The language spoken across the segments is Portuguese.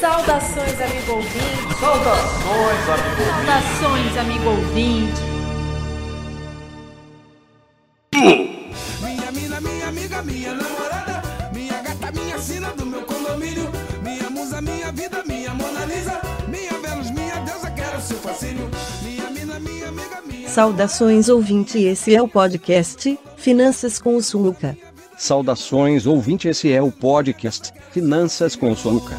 Saudações, amigo ouvinte. Saudações, amigo ouvinte. Saudações, amigo ouvinte. Minha mina, minha amiga, minha namorada, minha gata, minha sina do meu condomínio, minha musa, minha vida, minha Mona Lisa, minha Vênus, minha deusa, quero seu fascínio. Minha mina, minha amiga, minha. Saudações ouvinte, esse é o podcast Finanças com o Sunuca. Saudações ouvinte, esse é o podcast Finanças com Sunuca.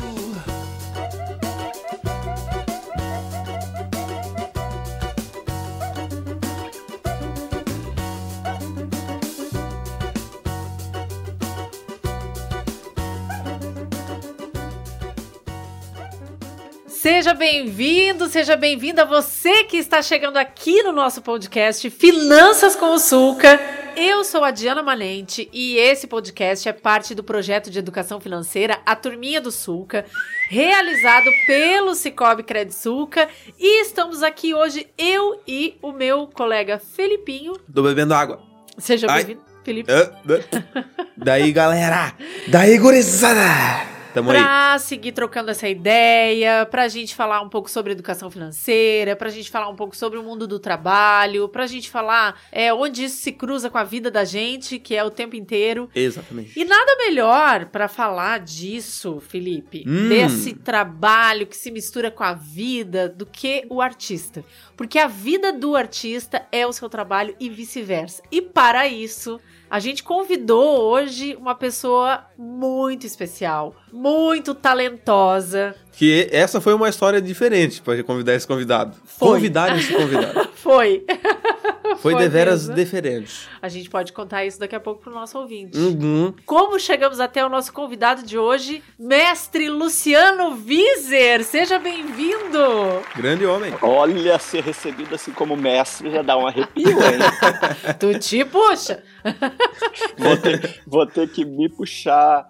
Seja bem-vindo, seja bem-vinda você que está chegando aqui no nosso podcast Finanças com o Sulca. Eu sou a Diana Malente e esse podcast é parte do projeto de educação financeira A Turminha do Sulca, realizado pelo Cicobi Credit Sulca. E estamos aqui hoje, eu e o meu colega Felipinho. Tô bebendo água. Seja bem-vindo, Felipe. Ah, ah. Daí, galera. Daí, gurizada. Tamo aí. Pra seguir trocando essa ideia, pra gente falar um pouco sobre educação financeira, pra gente falar um pouco sobre o mundo do trabalho, pra gente falar é, onde isso se cruza com a vida da gente, que é o tempo inteiro. Exatamente. E nada melhor pra falar disso, Felipe, Hum. desse trabalho que se mistura com a vida, do que o artista. Porque a vida do artista é o seu trabalho e vice-versa. E para isso, a gente convidou hoje uma pessoa muito especial, muito talentosa. Que essa foi uma história diferente pra convidar esse convidado. Foi. Convidar esse convidado. Foi. Foi, deveras mesmo. diferente. A gente pode contar isso daqui a pouco pro nosso ouvinte. Uhum. Como chegamos até o nosso convidado de hoje, mestre Luciano Vizer. Seja bem-vindo! Grande homem. Olha, ser recebido assim como mestre já dá um arrepio, hein? Tu te puxa! vou, ter, vou ter que me puxar.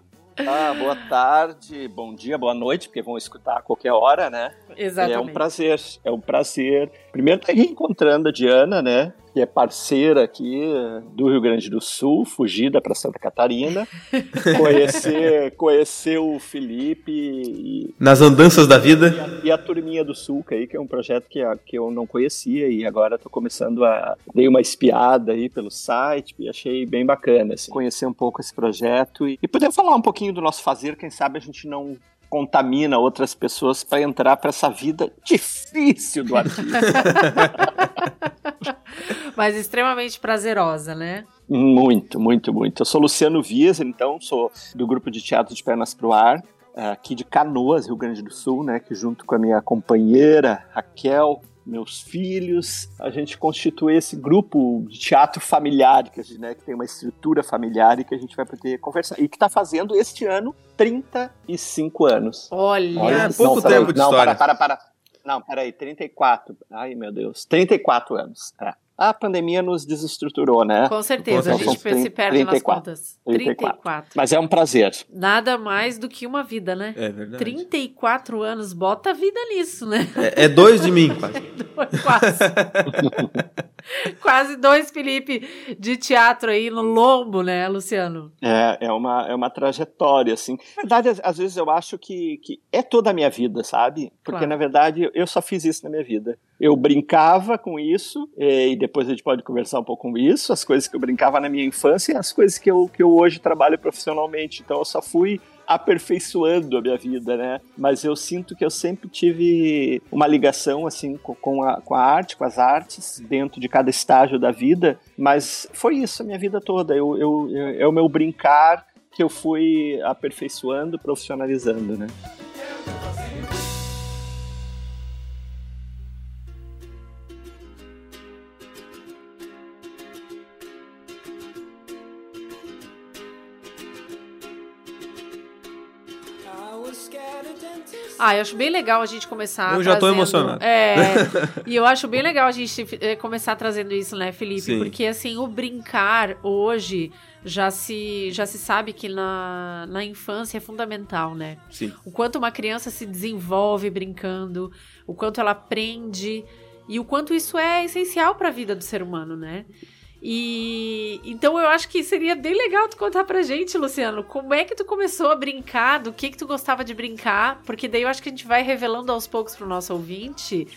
Ah, boa tarde, bom dia, boa noite, porque vão escutar a qualquer hora, né? Exatamente. É um prazer, é um prazer. Primeiro, estar reencontrando a Diana, né? Que é parceira aqui eh, do Rio Grande do Sul, fugida para Santa Catarina. conhecer, conhecer o Felipe e, Nas andanças da vida. e a Turminha do Sulca aí, que é um projeto que, que eu não conhecia e agora estou começando a... Dei uma espiada aí pelo site e achei bem bacana, assim, conhecer um pouco esse projeto e, e poder falar um pouquinho do nosso fazer, quem sabe a gente não contamina outras pessoas para entrar para essa vida difícil do artista. Mas extremamente prazerosa, né? muito, muito, muito. Eu sou Luciano Vias, então, sou do grupo de teatro de Pernas pro Ar, aqui de Canoas, Rio Grande do Sul, né, que junto com a minha companheira Raquel, meus filhos, a gente constitui esse grupo de teatro familiar, que, a gente, né, que tem uma estrutura familiar e que a gente vai poder conversar. E que está fazendo este ano 35 anos. Olha, Olha, Não, pouco peraí, tempo de não, história. Para, para, para. Não, peraí, 34. Ai, meu Deus. 34 anos. É. A pandemia nos desestruturou, né? com certeza, a Então, gente são se perde nas 34. contas. 34. 34. Mas é um prazer. Nada mais do que uma vida, né? É verdade. 34 anos, bota a vida nisso, né? É, é dois de mim, quase. Quase. Quase dois Felipe de teatro aí no lombo, né, Luciano? É, é, uma, é uma trajetória, assim. Na verdade, às, às vezes eu acho que, que é toda a minha vida, sabe? Porque, Claro. na verdade, eu só fiz isso na minha vida. Eu brincava com isso, e depois a gente pode conversar um pouco com isso, as coisas que eu brincava na minha infância e as coisas que eu, que eu hoje trabalho profissionalmente. Então, eu só fui aperfeiçoando a minha vida, né? Mas eu sinto que eu sempre tive uma ligação, assim, co- com a, com a arte, com as artes, dentro de cada estágio da vida. Mas foi isso a minha vida toda. Eu, eu, eu- é o meu brincar que eu fui aperfeiçoando, profissionalizando, né? Ah, eu acho bem legal a gente começar. Eu já tô trazendo- emocionado. É. e eu acho bem legal a gente eh, começar trazendo isso, né, Felipe? Sim. Porque assim, o brincar hoje já se, já se sabe que na, na infância é fundamental, né? Sim. O quanto uma criança se desenvolve brincando, o quanto ela aprende e o quanto isso é essencial para a vida do ser humano, né? E então eu acho que seria bem legal tu contar pra gente, Luciano, como é que tu começou a brincar, do que que tu gostava de brincar, porque daí eu acho que a gente vai revelando aos poucos pro nosso ouvinte,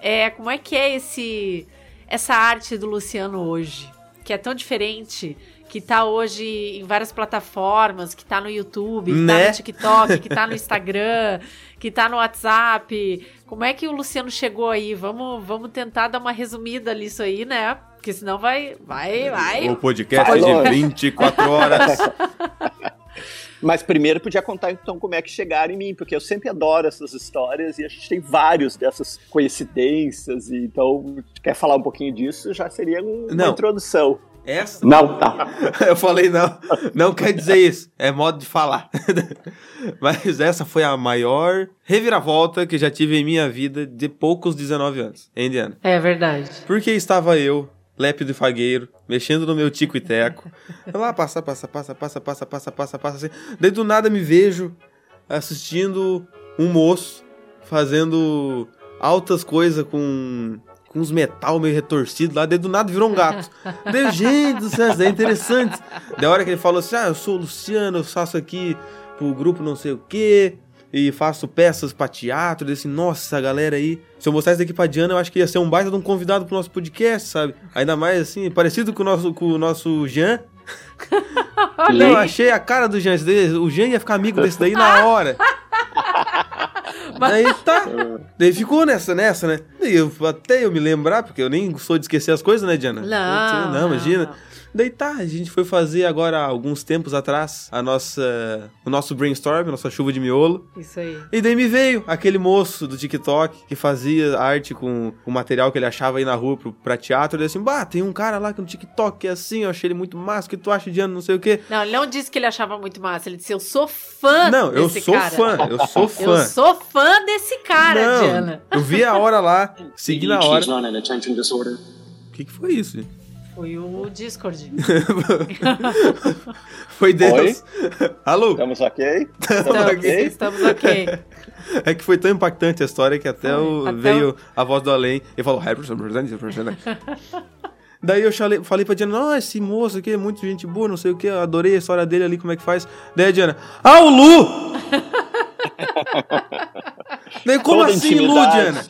é, como é que é esse essa arte do Luciano hoje, que é tão diferente, que tá hoje em várias plataformas, que tá no YouTube, que tá Né? no TikTok, que tá no Instagram, que tá no WhatsApp. Como é que o Luciano chegou aí? Vamos, vamos tentar dar uma resumida nisso aí, né? Porque senão vai, vai, vai. O podcast Vai de longe. 24 horas. Mas primeiro podia contar então como é que chegaram em mim, porque eu sempre adoro essas histórias e a gente tem vários dessas coincidências, e então quer falar um pouquinho disso, já seria um- uma Não. introdução. Essa... Não, tá. Eu falei, não, não quer dizer isso. É modo de falar. Mas essa foi a maior reviravolta que já tive em minha vida de poucos 19 anos, hein, Diana? É verdade. Porque estava eu, lépido e fagueiro, mexendo no meu tico e teco. Lá passa, passa, passa, passa, passa, passa, passa, passa. Assim. Daí do nada me vejo assistindo um moço fazendo altas coisas com com uns metal meio retorcido lá. Daí do nada virou um gato. Daí, eu, gente do céu, isso é interessante. Da hora que ele falou assim, ah, eu sou o Luciano, eu faço aqui pro grupo não sei o quê. E faço peças pra teatro, assim, nossa, galera aí. Se eu mostrar isso daqui pra Diana, eu acho que ia ser um baita de um convidado pro nosso podcast, sabe? Ainda mais assim, parecido com o nosso, com o nosso Jean. Não, eu achei a cara do Jean. O Jean ia ficar amigo desse daí na hora. Daí tá. Daí ficou nessa, nessa, né? Daí eu, até eu me lembrar, porque eu nem sou de esquecer as coisas, né, Diana? Não, Não, imagina. não. Daí tá, a gente foi fazer agora, alguns tempos atrás, a nossa, o nosso brainstorm, a nossa chuva de miolo. Isso aí. E daí me veio aquele moço do TikTok que fazia arte com o material que ele achava aí na rua pro, pra teatro. Ele assim, bah, tem um cara lá que no TikTok que é assim, eu achei ele muito massa, o que tu acha de ano, não sei o quê. Não, ele não disse que ele achava muito massa. Ele disse: Eu sou fã Não, eu desse sou cara. fã, eu sou Eu fã. sou fã desse cara, não, Diana. eu vi a hora lá, segui na hora. O que, que foi isso? gente? Foi o Discord. Foi Deus. Alô? Estamos ok? Estamos, ok? estamos ok. É que foi tão impactante a história que até, o- Até veio a voz do além e falou. Daí eu falei, falei pra Diana, não, esse moço aqui é muito gente boa, não sei o que, eu adorei a história dele ali, como é que faz. Daí a Diana, ah, o Lu! Daí, como Toda assim, Lu, intimidade. Diana?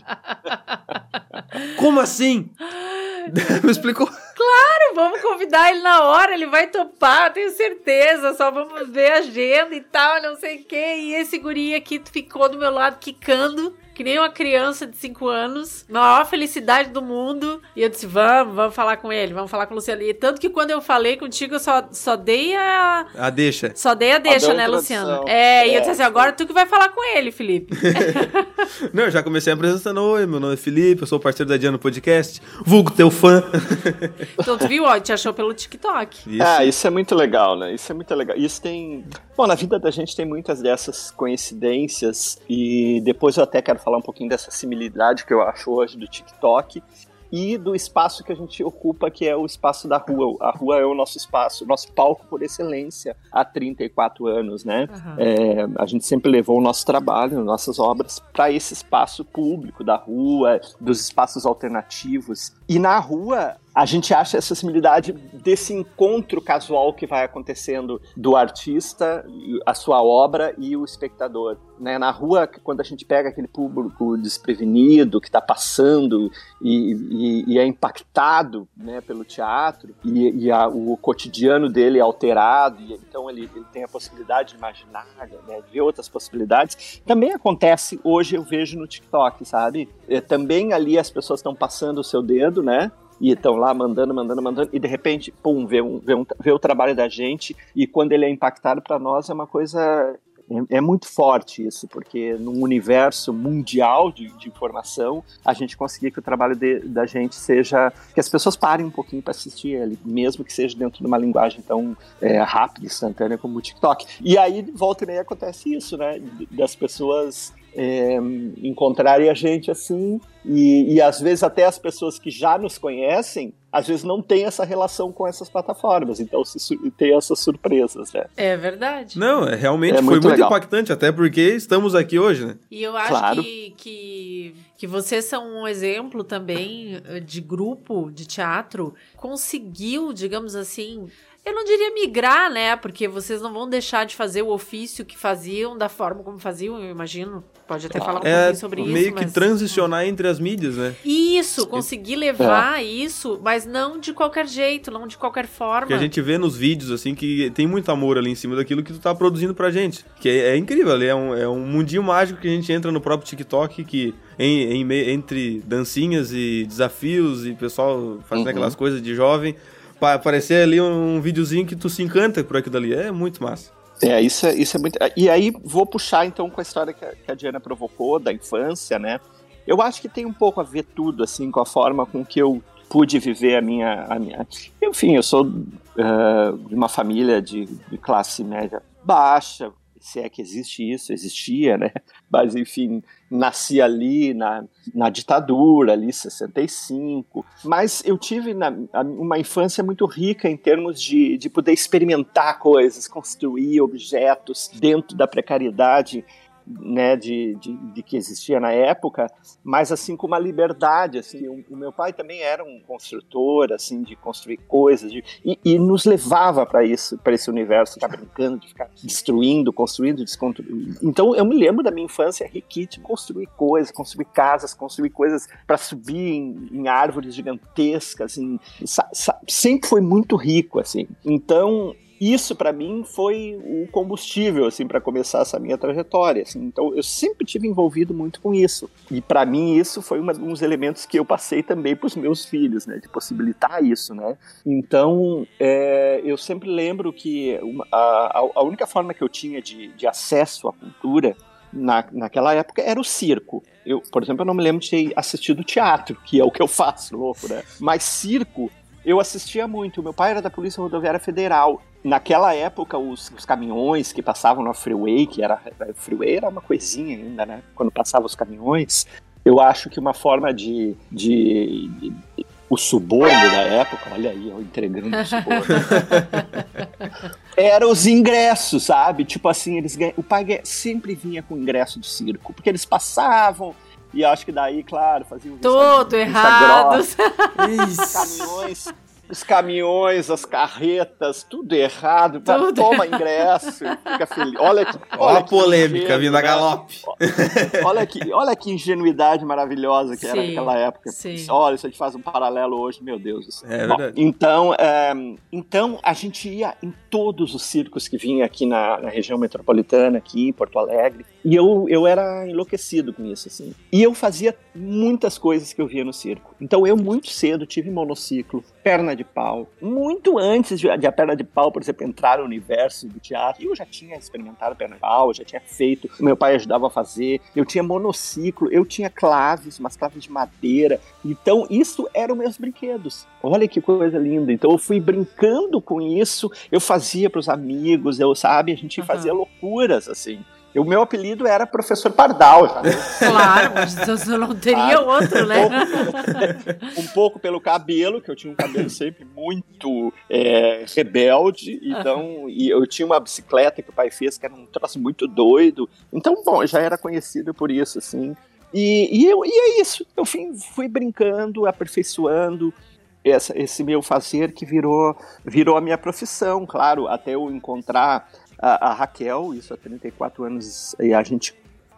Como assim? Me explicou. Claro, vamos convidar ele na hora, ele vai topar, tenho certeza. Só vamos ver a agenda e tal, não sei o quê. E esse guri aqui ficou do meu lado quicando. Que nem uma criança de 5 anos, maior felicidade do mundo. E eu disse: vamos, vamos falar com ele, vamos falar com o Luciano. E tanto que quando eu falei contigo, eu só, só dei a. Ah, deixa. Só dei a deixa, deu né, introdução. Luciano? É, e eu É, disse assim: agora tu que vai falar com ele, Felipe. Não, eu já comecei apresentando. Oi, meu nome é Felipe, eu sou parceiro da Diana no podcast. Vulgo teu fã. então tu viu, ó, te achou pelo TikTok. Isso. Ah, isso é muito legal, né? Isso é muito legal. Isso tem. Bom, na vida da gente tem muitas dessas coincidências, e depois eu até quero falar um pouquinho dessa similitude que eu acho hoje do TikTok e do espaço que a gente ocupa, que é o espaço da rua. A rua é o nosso espaço, o nosso palco por excelência há 34 anos, né? Aham. É, a gente sempre levou o nosso trabalho, nossas obras, para esse espaço público da rua, dos espaços alternativos. E na rua, a gente acha essa similitude desse encontro casual que vai acontecendo do artista, a sua obra e o espectador. Né? Na rua, quando a gente pega aquele público desprevenido, que está passando e, e- e é impactado né, pelo teatro, e, e a- o cotidiano dele é alterado, e então ele, ele tem a possibilidade de imaginar, né, de ver outras possibilidades, também acontece hoje, eu vejo no TikTok, sabe? É, também ali as pessoas estão passando o seu dedo, né? E estão lá mandando, mandando, mandando, e de repente, pum, vê, um, vê, um, vê o trabalho da gente, e quando ele é impactado para nós é uma coisa. É, é muito forte isso, porque num universo mundial de, de informação, a gente conseguir que o trabalho de- da gente seja. que as pessoas parem um pouquinho para assistir ele, mesmo que seja dentro de uma linguagem tão é, rápida, instantânea como o TikTok. E aí, volta e meia, acontece isso, né? Das pessoas é, encontrarem a gente assim, e, e às vezes até as pessoas que já nos conhecem às vezes não tem essa relação com essas plataformas, então se tem essas surpresas, né? É verdade. Não, é, realmente É foi muito impactante, até porque estamos aqui hoje, né? E eu acho Claro. que, que, que vocês são um exemplo também eh, de grupo de teatro. Conseguiu, digamos assim. Eu não diria migrar, né? Porque vocês não vão deixar de fazer o ofício que faziam da forma como faziam, eu imagino. Pode até falar um É pouquinho sobre meio isso. que mas... transicionar entre as mídias, né? Isso, conseguir É. levar isso, mas não de qualquer jeito, não de qualquer forma. Porque a gente vê nos vídeos, assim, que tem muito amor ali em cima daquilo que tu tá produzindo pra gente. Que é, é incrível, ali é um, é um mundinho mágico que a gente entra no próprio TikTok, que em, em entre dancinhas e desafios e pessoal fazendo Uhum. aquelas coisas de jovem, pa- aparecer ali um, videozinho que tu se encanta por aquilo ali. É muito massa. É, isso é, isso é muito. E aí vou puxar então com a história que a, que a Diana provocou da infância, né? Eu acho que tem um pouco a ver tudo, assim, com a forma com que eu pude viver a minha. A minha... Enfim, eu sou ah, de uma família de, de classe média baixa, se é que existe isso, existia, né? Mas enfim, nasci ali na, na ditadura, ali 65. Mas eu tive na- uma infância muito rica em termos de, de poder experimentar coisas, construir objetos dentro da precariedade né, de, de, de que existia na época, mas assim com uma liberdade, assim, o, o meu pai também era um construtor, assim, de construir coisas, de- e, e nos levava para isso, para esse universo, ficar brincando, de ficar destruindo, construindo, desconstruindo. Então eu me lembro da minha infância riquíssima, construir coisas, construir casas, construir coisas para subir em, em árvores gigantescas, sa- sempre foi muito rico, assim. Então isso para mim foi o combustível assim para começar essa minha trajetória assim. então eu sempre tive envolvido muito com isso e para mim isso foi um dos elementos que eu passei também para os meus filhos né de possibilitar isso né então é, eu sempre lembro que a- a única forma que eu tinha de, de acesso à cultura na, naquela época era o circo. Eu, por exemplo, eu não me lembro de ter assistido teatro, que é o que eu faço, louco, né? Mas circo eu assistia muito. Meu pai era da Polícia Rodoviária Federal. Naquela época, os, os caminhões que passavam na freeway, que era. A freeway era uma coisinha ainda, né? Quando passavam os caminhões, eu acho que uma forma de. de, de- o suborno da época, olha aí, eu entregando o suborno. Era os ingressos, sabe? Tipo assim, eles ganha- o pai sempre vinha com ingresso de circo, porque eles passavam e acho que daí, claro, faziam Todo vista errado. grossa, os caminhões, os caminhões, as carretas, tudo errado. Tudo Toma ingresso, fica feliz. Olha que, Ó olha a polêmica vindo a né? galope. Olha que, olha que ingenuidade maravilhosa que era Sim, naquela época. sim. Olha, se a gente faz um paralelo hoje, meu Deus do céu. É Bom, verdade. então, é, então, a gente ia em todos os circos que vinha aqui na, na região metropolitana, aqui em Porto Alegre, e eu, eu era enlouquecido com isso, assim. E eu fazia muitas coisas que eu via no circo. Então, eu muito cedo tive monociclo, perna de pau. Muito antes de, de a perna de pau, por exemplo, entrar no universo do teatro, eu já tinha experimentado perna de pau, já tinha feito, meu pai ajudava a fazer, eu tinha monociclo, eu tinha claves, umas claves de madeira. Então, isso eram meus brinquedos. Olha que coisa linda. Então, eu fui brincando com isso, eu fazia para os amigos, eu, sabe, a gente Aham. fazia loucuras, assim. O meu apelido era Professor Pardal, sabe? Claro, mas eu não teria outro, né? um pouco pelo cabelo, que eu tinha um cabelo sempre muito é, rebelde, então, e eu tinha uma bicicleta que o pai fez, que era um troço muito doido. Então, bom, já era conhecido por isso, assim. E, e, eu, e é isso, eu fui, fui brincando, aperfeiçoando essa, esse meu fazer que virou, virou a minha profissão, claro, até eu encontrar a, a Raquel, isso há 34 anos, e a gente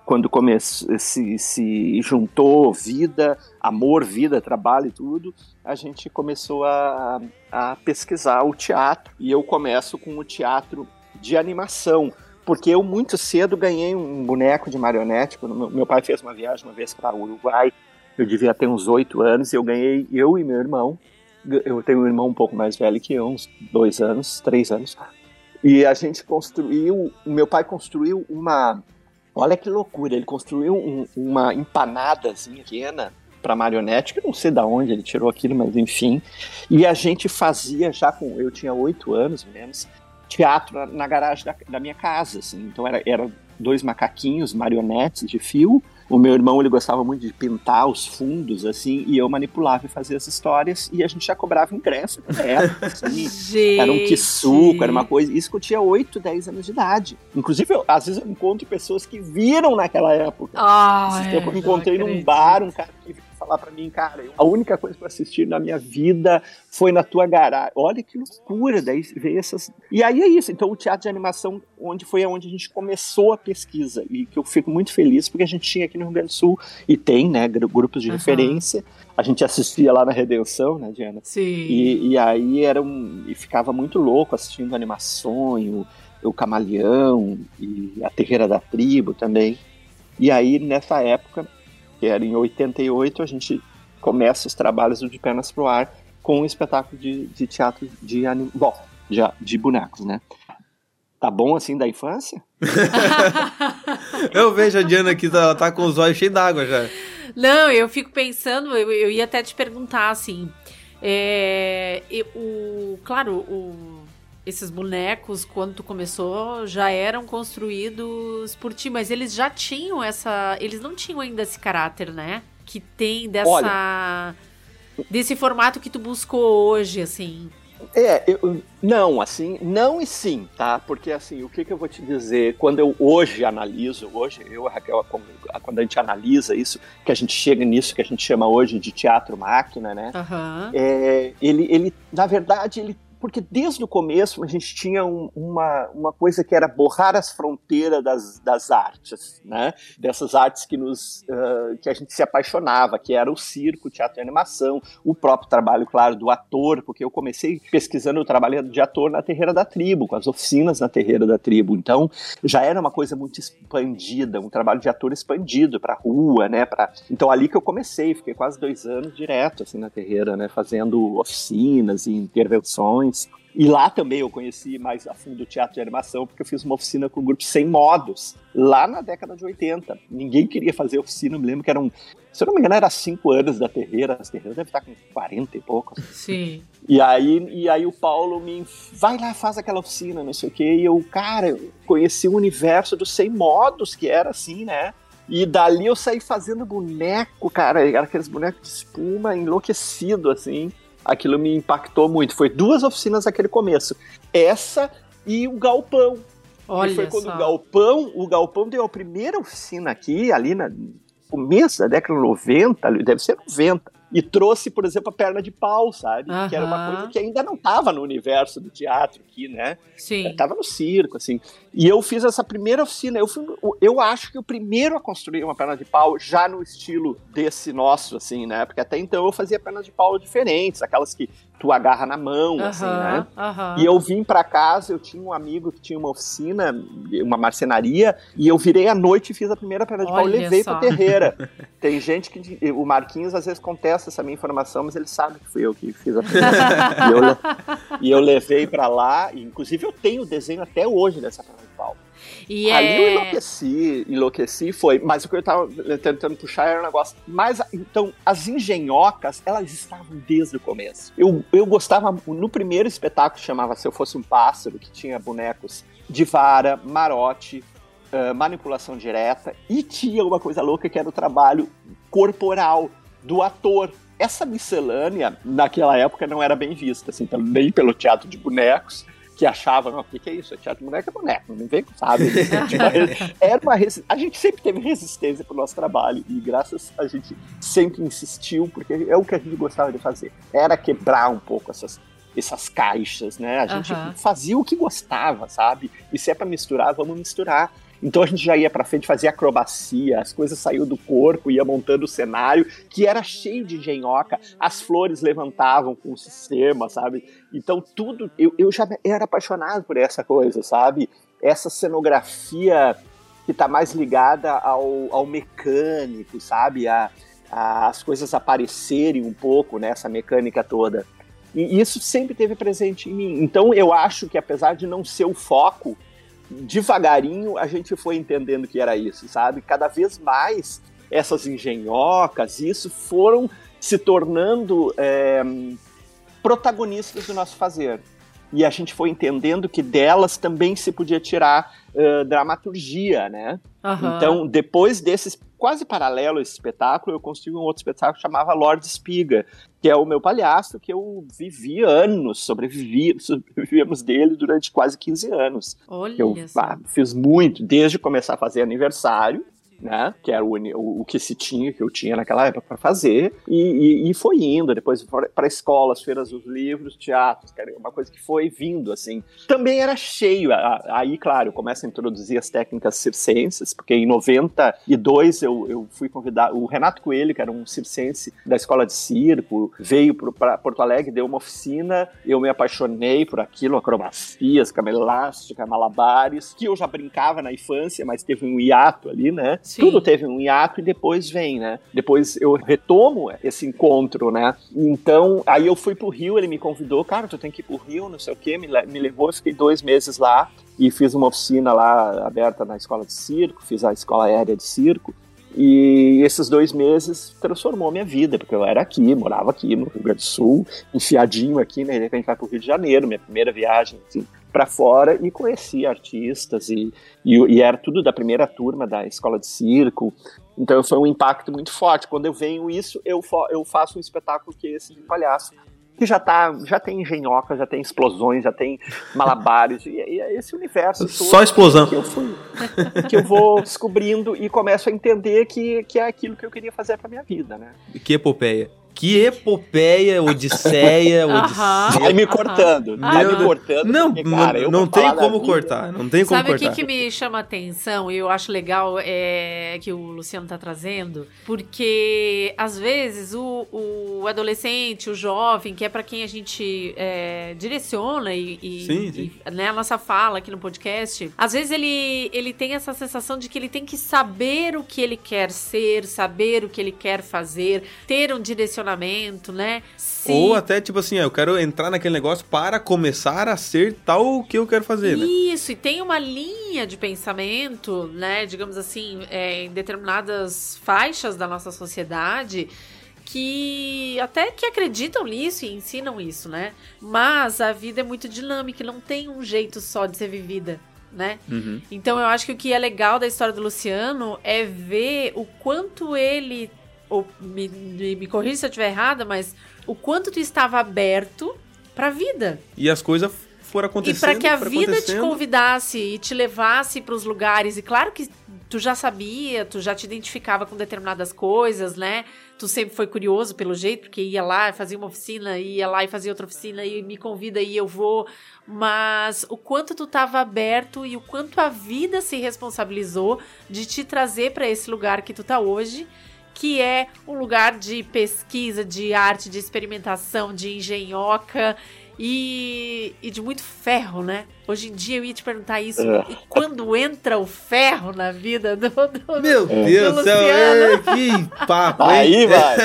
quando começou, se, se juntou vida, amor, vida, trabalho e tudo, a gente começou a, a pesquisar o teatro. E eu começo com o teatro de animação, porque eu muito cedo ganhei um boneco de marionete. Meu pai fez uma viagem uma vez para o Uruguai, eu devia ter uns oito anos, e eu ganhei, eu e meu irmão. Eu tenho um irmão um pouco mais velho que eu, uns dois anos, três anos. E a gente construiu, o meu pai construiu uma Olha que loucura, ele construiu um, uma empanadazinha pequena para marionete, que eu não sei de onde ele tirou aquilo, mas enfim. E a gente fazia já com, eu tinha oito anos menos, teatro na, na garagem da, da, minha casa, assim. Então era, era dois macaquinhos, marionetes de fio. O meu irmão ele gostava muito de pintar os fundos assim e eu manipulava e fazia as histórias e a gente já cobrava ingresso na época, assim. Gente. Era um quisuco, era uma coisa. Isso que eu tinha 8, 10 anos de idade. Inclusive, eu, às vezes eu encontro pessoas que viram naquela época. Ah, Esse é, tempo eu encontrei num bar um cara que falar pra mim, cara, a única coisa que eu assisti na minha vida foi na tua garagem. Olha que loucura, daí veio essas. E aí é isso. Então o teatro de animação, onde foi onde a gente começou a pesquisa e que eu fico muito feliz porque a gente tinha aqui no Rio Grande do Sul e tem, né, gru- grupos de Aham. referência. A gente assistia lá na Redenção, né, Diana? Sim. E, e aí era um. E ficava muito louco assistindo animações, o, o Camaleão e a Terreira da Tribo também. E aí, nessa época, que era em 88, a gente começa os trabalhos do De Pernas pro Ar com um espetáculo de, de teatro de anim... Bom, de, de bonecos, né? Tá bom assim da infância? Eu vejo a Diana aqui, ela tá com os olhos cheios d'água já. Não, eu fico pensando, eu, eu ia até te perguntar assim. É, e o, claro, o, esses bonecos, quando tu começou, já eram construídos por ti, mas eles já tinham essa. Eles não tinham ainda esse caráter, né? Que tem dessa. desse formato que tu buscou hoje, assim. É, eu, não, assim, não e sim, tá? Porque, assim, o que, que eu vou te dizer? Quando eu hoje analiso, hoje, eu a Raquel, quando a gente analisa isso, que a gente chega nisso que a gente chama hoje de teatro máquina, né? Aham. É, ele, ele, na verdade, ele. Porque desde o começo a gente tinha um- uma, uma coisa que era borrar as fronteiras das, das artes, né? Dessas artes que nos ah, que a gente se apaixonava, que era o circo, o teatro e animação, o próprio trabalho, claro, do ator, porque eu comecei pesquisando o trabalho de ator na Terreira da Tribo, com as oficinas na Terreira da Tribo. Então, já era uma coisa muito expandida, um trabalho de ator expandido para rua, né? Pra... Então, ali que eu comecei, fiquei quase dois anos direto assim na Terreira, né? Fazendo oficinas e intervenções. E lá também eu conheci mais a fundo o teatro de animação, porque eu fiz uma oficina com o grupo Sem Modos, lá na década de 80. Ninguém queria fazer oficina, eu me lembro que eram, se eu não me engano, era cinco anos da Terreira, as Terreiras devem estar com 40 e poucos. Sim. E aí, e aí o Paulo me vai lá, faz aquela oficina, não sei o quê. E eu, cara, eu conheci o universo dos 100 modos, que era assim, né? E dali eu saí fazendo boneco, cara. Era aqueles bonecos de espuma enlouquecido, assim. Aquilo me impactou muito. Foi duas oficinas naquele começo. Essa e o Galpão. Olha e foi quando só. o Galpão, o Galpão deu a primeira oficina aqui, ali na no começo da década de 90, ali, deve ser 90. E trouxe, por exemplo, a perna de pau, sabe? Que era uma coisa que ainda não estava no universo do teatro aqui, né? Sim. Tava no circo, assim. E eu fiz essa primeira oficina. Eu, fui, eu acho que o primeiro a construir uma perna de pau já no estilo desse nosso, assim, né? Porque até então eu fazia pernas de pau diferentes, aquelas que tu agarra na mão, assim, né? E eu vim pra casa, eu tinha um amigo que tinha uma oficina, uma marcenaria, e eu virei à noite e fiz a primeira perna de pau e Olha levei só. pra terreira. Tem gente que. O Marquinhos às vezes contesta essa minha informação, mas ele sabe que fui eu que fiz a perna. e, eu, e eu levei pra lá, e, inclusive eu tenho o desenho até hoje dessa perna de pau. E Ali eu é... enlouqueci, enlouqueci foi. Mas o que eu tava tentando puxar era um negócio. Mas então, as engenhocas, elas estavam desde o começo. Eu, eu gostava. No primeiro espetáculo chamava Se Eu Fosse um Pássaro, que tinha bonecos de vara, marote, ah, manipulação direta. E tinha uma coisa louca que era o trabalho corporal do ator. Essa miscelânea, naquela época, não era bem vista, assim, também pelo teatro de bonecos que achava, não, o que, que é isso? É teatro de boneco é boneco, não vem, sabe? Tipo, era uma a gente sempre teve resistência pro nosso trabalho e graças a gente sempre insistiu, porque é o que a gente gostava de fazer. Era quebrar um pouco essas, essas caixas, né? A gente Aham. fazia o que gostava, sabe? E se é pra misturar, vamos misturar. Então a gente já ia pra frente, fazia acrobacia, as coisas saíam do corpo, ia montando o cenário, que era cheio de engenhoca, as flores levantavam com o sistema, sabe? Então tudo, eu, eu já era apaixonado por essa coisa, sabe? Essa cenografia que tá mais ligada ao, ao mecânico, sabe? A, a- as coisas aparecerem um pouco nessa mecânica toda. E isso sempre teve presente em mim. Então eu acho que apesar de não ser o foco, devagarinho a gente foi entendendo que era isso, sabe? Cada vez mais essas engenhocas, isso foram se tornando é, protagonistas do nosso fazer. e a gente foi entendendo que delas também se podia tirar uh, dramaturgia, né? Aham. Então, depois desses quase paralelo a esse espetáculo, eu construí um outro espetáculo que chamava Lord Espiga, que é o meu palhaço que eu vivi anos, sobrevivi, sobrevivíamos dele durante quase 15 anos. Olha Eu ah, fiz muito, desde começar a fazer aniversário, né? Que era o, o, o que se tinha, que eu tinha naquela época para fazer, e, e, e foi indo, depois para escolas, feiras dos livros, teatros, cara, uma coisa que foi vindo, assim. Também era cheio, aí, claro, eu começo a introduzir as técnicas circenses, porque em 92 eu, eu fui convidado, o Renato Coelho, que era um circense da escola de circo, veio para Porto Alegre, deu uma oficina, eu me apaixonei por aquilo, acrobacias, cama elástica, malabares, que eu já brincava na infância, mas teve um hiato ali, né? Sim. Tudo teve um hiato e depois vem, né? Depois eu retomo esse encontro, né? Então, aí eu fui pro Rio, ele me convidou, cara, tu tem que ir pro Rio, não sei o quê, me, me levou, fiquei dois meses lá e fiz uma oficina lá aberta na escola de circo, fiz a escola aérea de circo. E esses dois meses transformou minha vida, porque eu era aqui, morava aqui no Rio Grande do Sul, enfiadinho aqui, né? De repente vai pro Rio de Janeiro, minha primeira viagem, assim, para fora, e conheci artistas, e, e, e era tudo da primeira turma da escola de circo. Então foi um impacto muito forte. Quando eu venho isso, eu, eu faço um espetáculo que é esse de palhaço. Que já tá, já tem engenhoca, já tem explosões, já tem malabares, e, e é esse universo Só explosão. que eu fui que eu vou descobrindo e começo a entender que, que é aquilo que eu queria fazer pra minha vida, né? Que epopeia. Que epopeia, odisseia, odisseia. Vai me cortando, vai Meu me Deus. cortando. Não, porque, cara, eu não vou tem como cortar. Não tem como Sabe o que, cortar. que me chama atenção e eu acho legal é, que o Luciano tá trazendo? Porque às vezes o, o adolescente, o jovem, que é pra quem a gente é, direciona e, e- Sim, sim. e, né, a nossa fala aqui no podcast, às vezes ele, ele tem essa sensação de que ele tem que saber o que ele quer ser, saber o que ele quer fazer, ter um direcionamento, né? Se- Ou até tipo assim, ah, eu quero entrar naquele negócio para começar a ser tal que eu quero fazer, né? Isso, e tem uma linha de pensamento, né, digamos assim, é, em determinadas faixas da nossa sociedade que até que acreditam nisso e ensinam isso, né? Mas a vida é muito dinâmica e não tem um jeito só de ser vivida, né? Uhum. Então eu acho que o que é legal da história do Luciano é ver o quanto ele. Ou me, me, me corrija se eu estiver errada, mas o quanto tu estava aberto pra vida. E as coisas foram E acontecendo. pra que a vida te convidasse e te levasse pros lugares. E claro que tu já sabia, tu já te identificava com determinadas coisas, né? Tu sempre foi curioso pelo jeito, porque ia lá, fazia uma oficina, ia lá e fazia outra oficina e me convida e eu vou. Mas o quanto tu tava aberto e o quanto a vida se responsabilizou de te trazer pra esse lugar que tu tá hoje. Que é um lugar de pesquisa, de arte, de experimentação, de engenhoca e, e de muito ferro, né? Hoje em dia eu ia te perguntar isso. É. E quando entra o ferro na vida do. do- Meu do Deus do céu, Luciano? é, que papo, hein? Aí vai.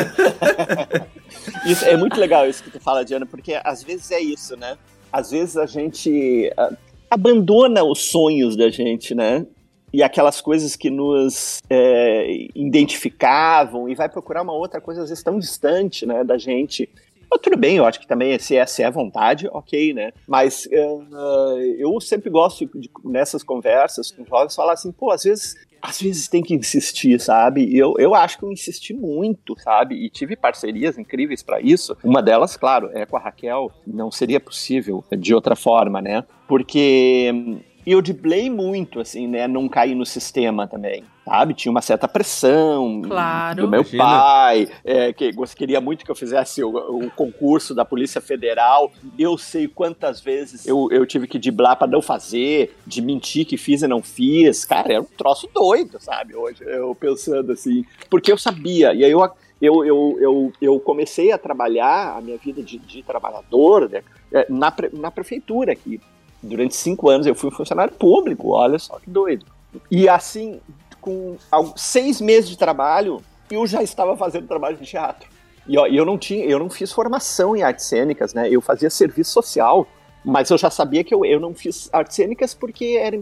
isso, é muito legal isso que tu fala, Diana, porque às vezes é isso, né? Às vezes a gente ah, abandona os sonhos da gente, né? E aquelas coisas que nos é, identificavam e vai procurar uma outra coisa, às vezes, tão distante né, da gente. Mas tudo bem, eu acho que também se essa é a vontade, ok, né? Mas eh, eu sempre gosto de, nessas conversas com jovens, falar assim, pô, às vezes às vezes tem que insistir, sabe? Eu, eu acho que eu insisti muito, sabe? E tive parcerias incríveis para isso. Uma delas, claro, é com a Raquel. Não seria possível de outra forma, né? Porque hum, eu driblei muito, assim, né? Não cair no sistema também, sabe? Tinha uma certa pressão Claro. do meu Imagina. pai, é, que queria muito que eu fizesse o, o concurso da Polícia Federal. Eu sei quantas vezes eu, eu tive que driblar para não fazer, de mentir que fiz e não fiz. Cara, era um troço doido, sabe? Hoje, eu pensando assim. Porque eu sabia, e aí eu, eu, eu, eu, eu comecei a trabalhar a minha vida de, de trabalhador né, é, na, pre- na prefeitura aqui. Durante cinco anos eu fui funcionário público, olha só que doido. E assim, com seis meses de trabalho, eu já estava fazendo trabalho de teatro. E ó, eu não tinha, eu não fiz formação em artes cênicas, né? Eu fazia serviço social. Mas eu já sabia que eu, eu não fiz artes cênicas porque era,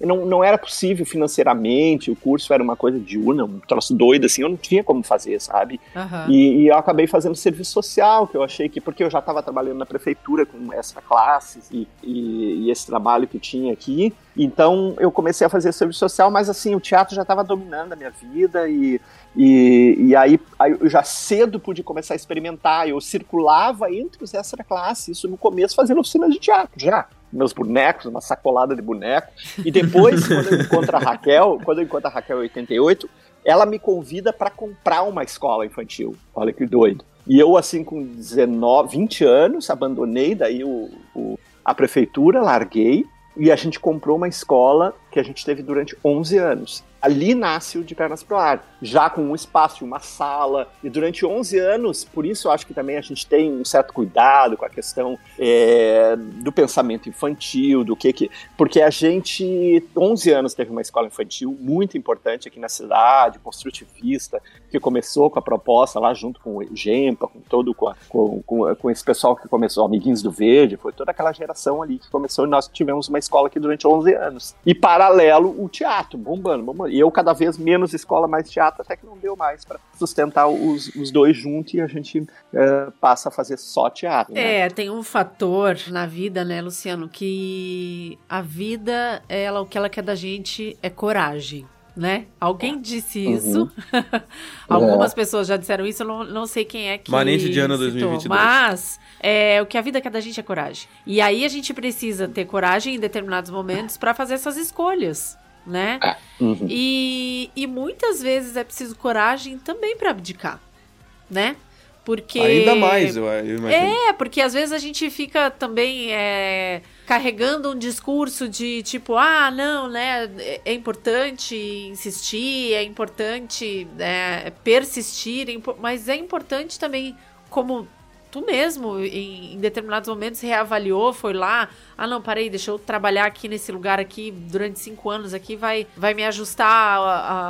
não, não era possível financeiramente, o curso era uma coisa de una, um troço doido, assim, eu não tinha como fazer, sabe? Aham. E, e eu acabei fazendo serviço social, que eu achei que, porque eu já estava trabalhando na prefeitura com extra classes e, e, e esse trabalho que tinha aqui, então eu comecei a fazer serviço social, mas assim, o teatro já estava dominando a minha vida e, e, e aí, aí eu já cedo pude começar a experimentar, eu circulava entre os extra classes, isso no começo fazendo oficinas de teatro, já meus bonecos, uma sacolada de boneco. E depois, quando eu encontro a Raquel, quando eu encontro a Raquel em 88, ela me convida para comprar uma escola infantil. Olha que doido. E eu, assim, com 19, 20 anos, abandonei daí o, o- a prefeitura, larguei, e a gente comprou uma escola que a gente teve durante 11 anos. Ali nasce o De Pernas pro Ar, já com um espaço, uma sala, e durante 11 anos, por isso eu acho que também a gente tem um certo cuidado com a questão é, do pensamento infantil, do que que... Porque a gente, 11 anos, teve uma escola infantil muito importante aqui na cidade, construtivista, que começou com a proposta lá junto com o Gempa, com todo com, a- com, com, com esse pessoal que começou, Amiguinhos do Verde, foi toda aquela geração ali que começou e nós tivemos uma escola aqui durante 11 anos. E paralelo o teatro, bombando, bombando. E eu cada vez menos escola, mais teatro, até que não deu mais para sustentar os, os dois juntos e a gente eh, passa a fazer só teatro. né? É, tem um fator na vida, né, Luciano, que a vida, ela, o que ela quer da gente é coragem. Né? Alguém disse Uhum. isso. Algumas pessoas já disseram isso, eu não, não sei quem é que. Manente de ano citou, 2022. Mas é, o que a vida quer da gente é coragem. E aí a gente precisa ter coragem em determinados momentos para fazer essas escolhas, né? Uhum. E, e muitas vezes é preciso coragem também para abdicar, né? Porque Ainda mais, eu, eu imagino. é, porque às vezes a gente fica também é, carregando um discurso de tipo, ah, não, né? É, importante insistir, é importante é, persistir, é impo- mas é importante também, como tu mesmo, em, em determinados momentos, reavaliou, foi lá, ah, não, parei, deixa eu trabalhar aqui nesse lugar aqui durante cinco anos aqui, vai, vai me ajustar a-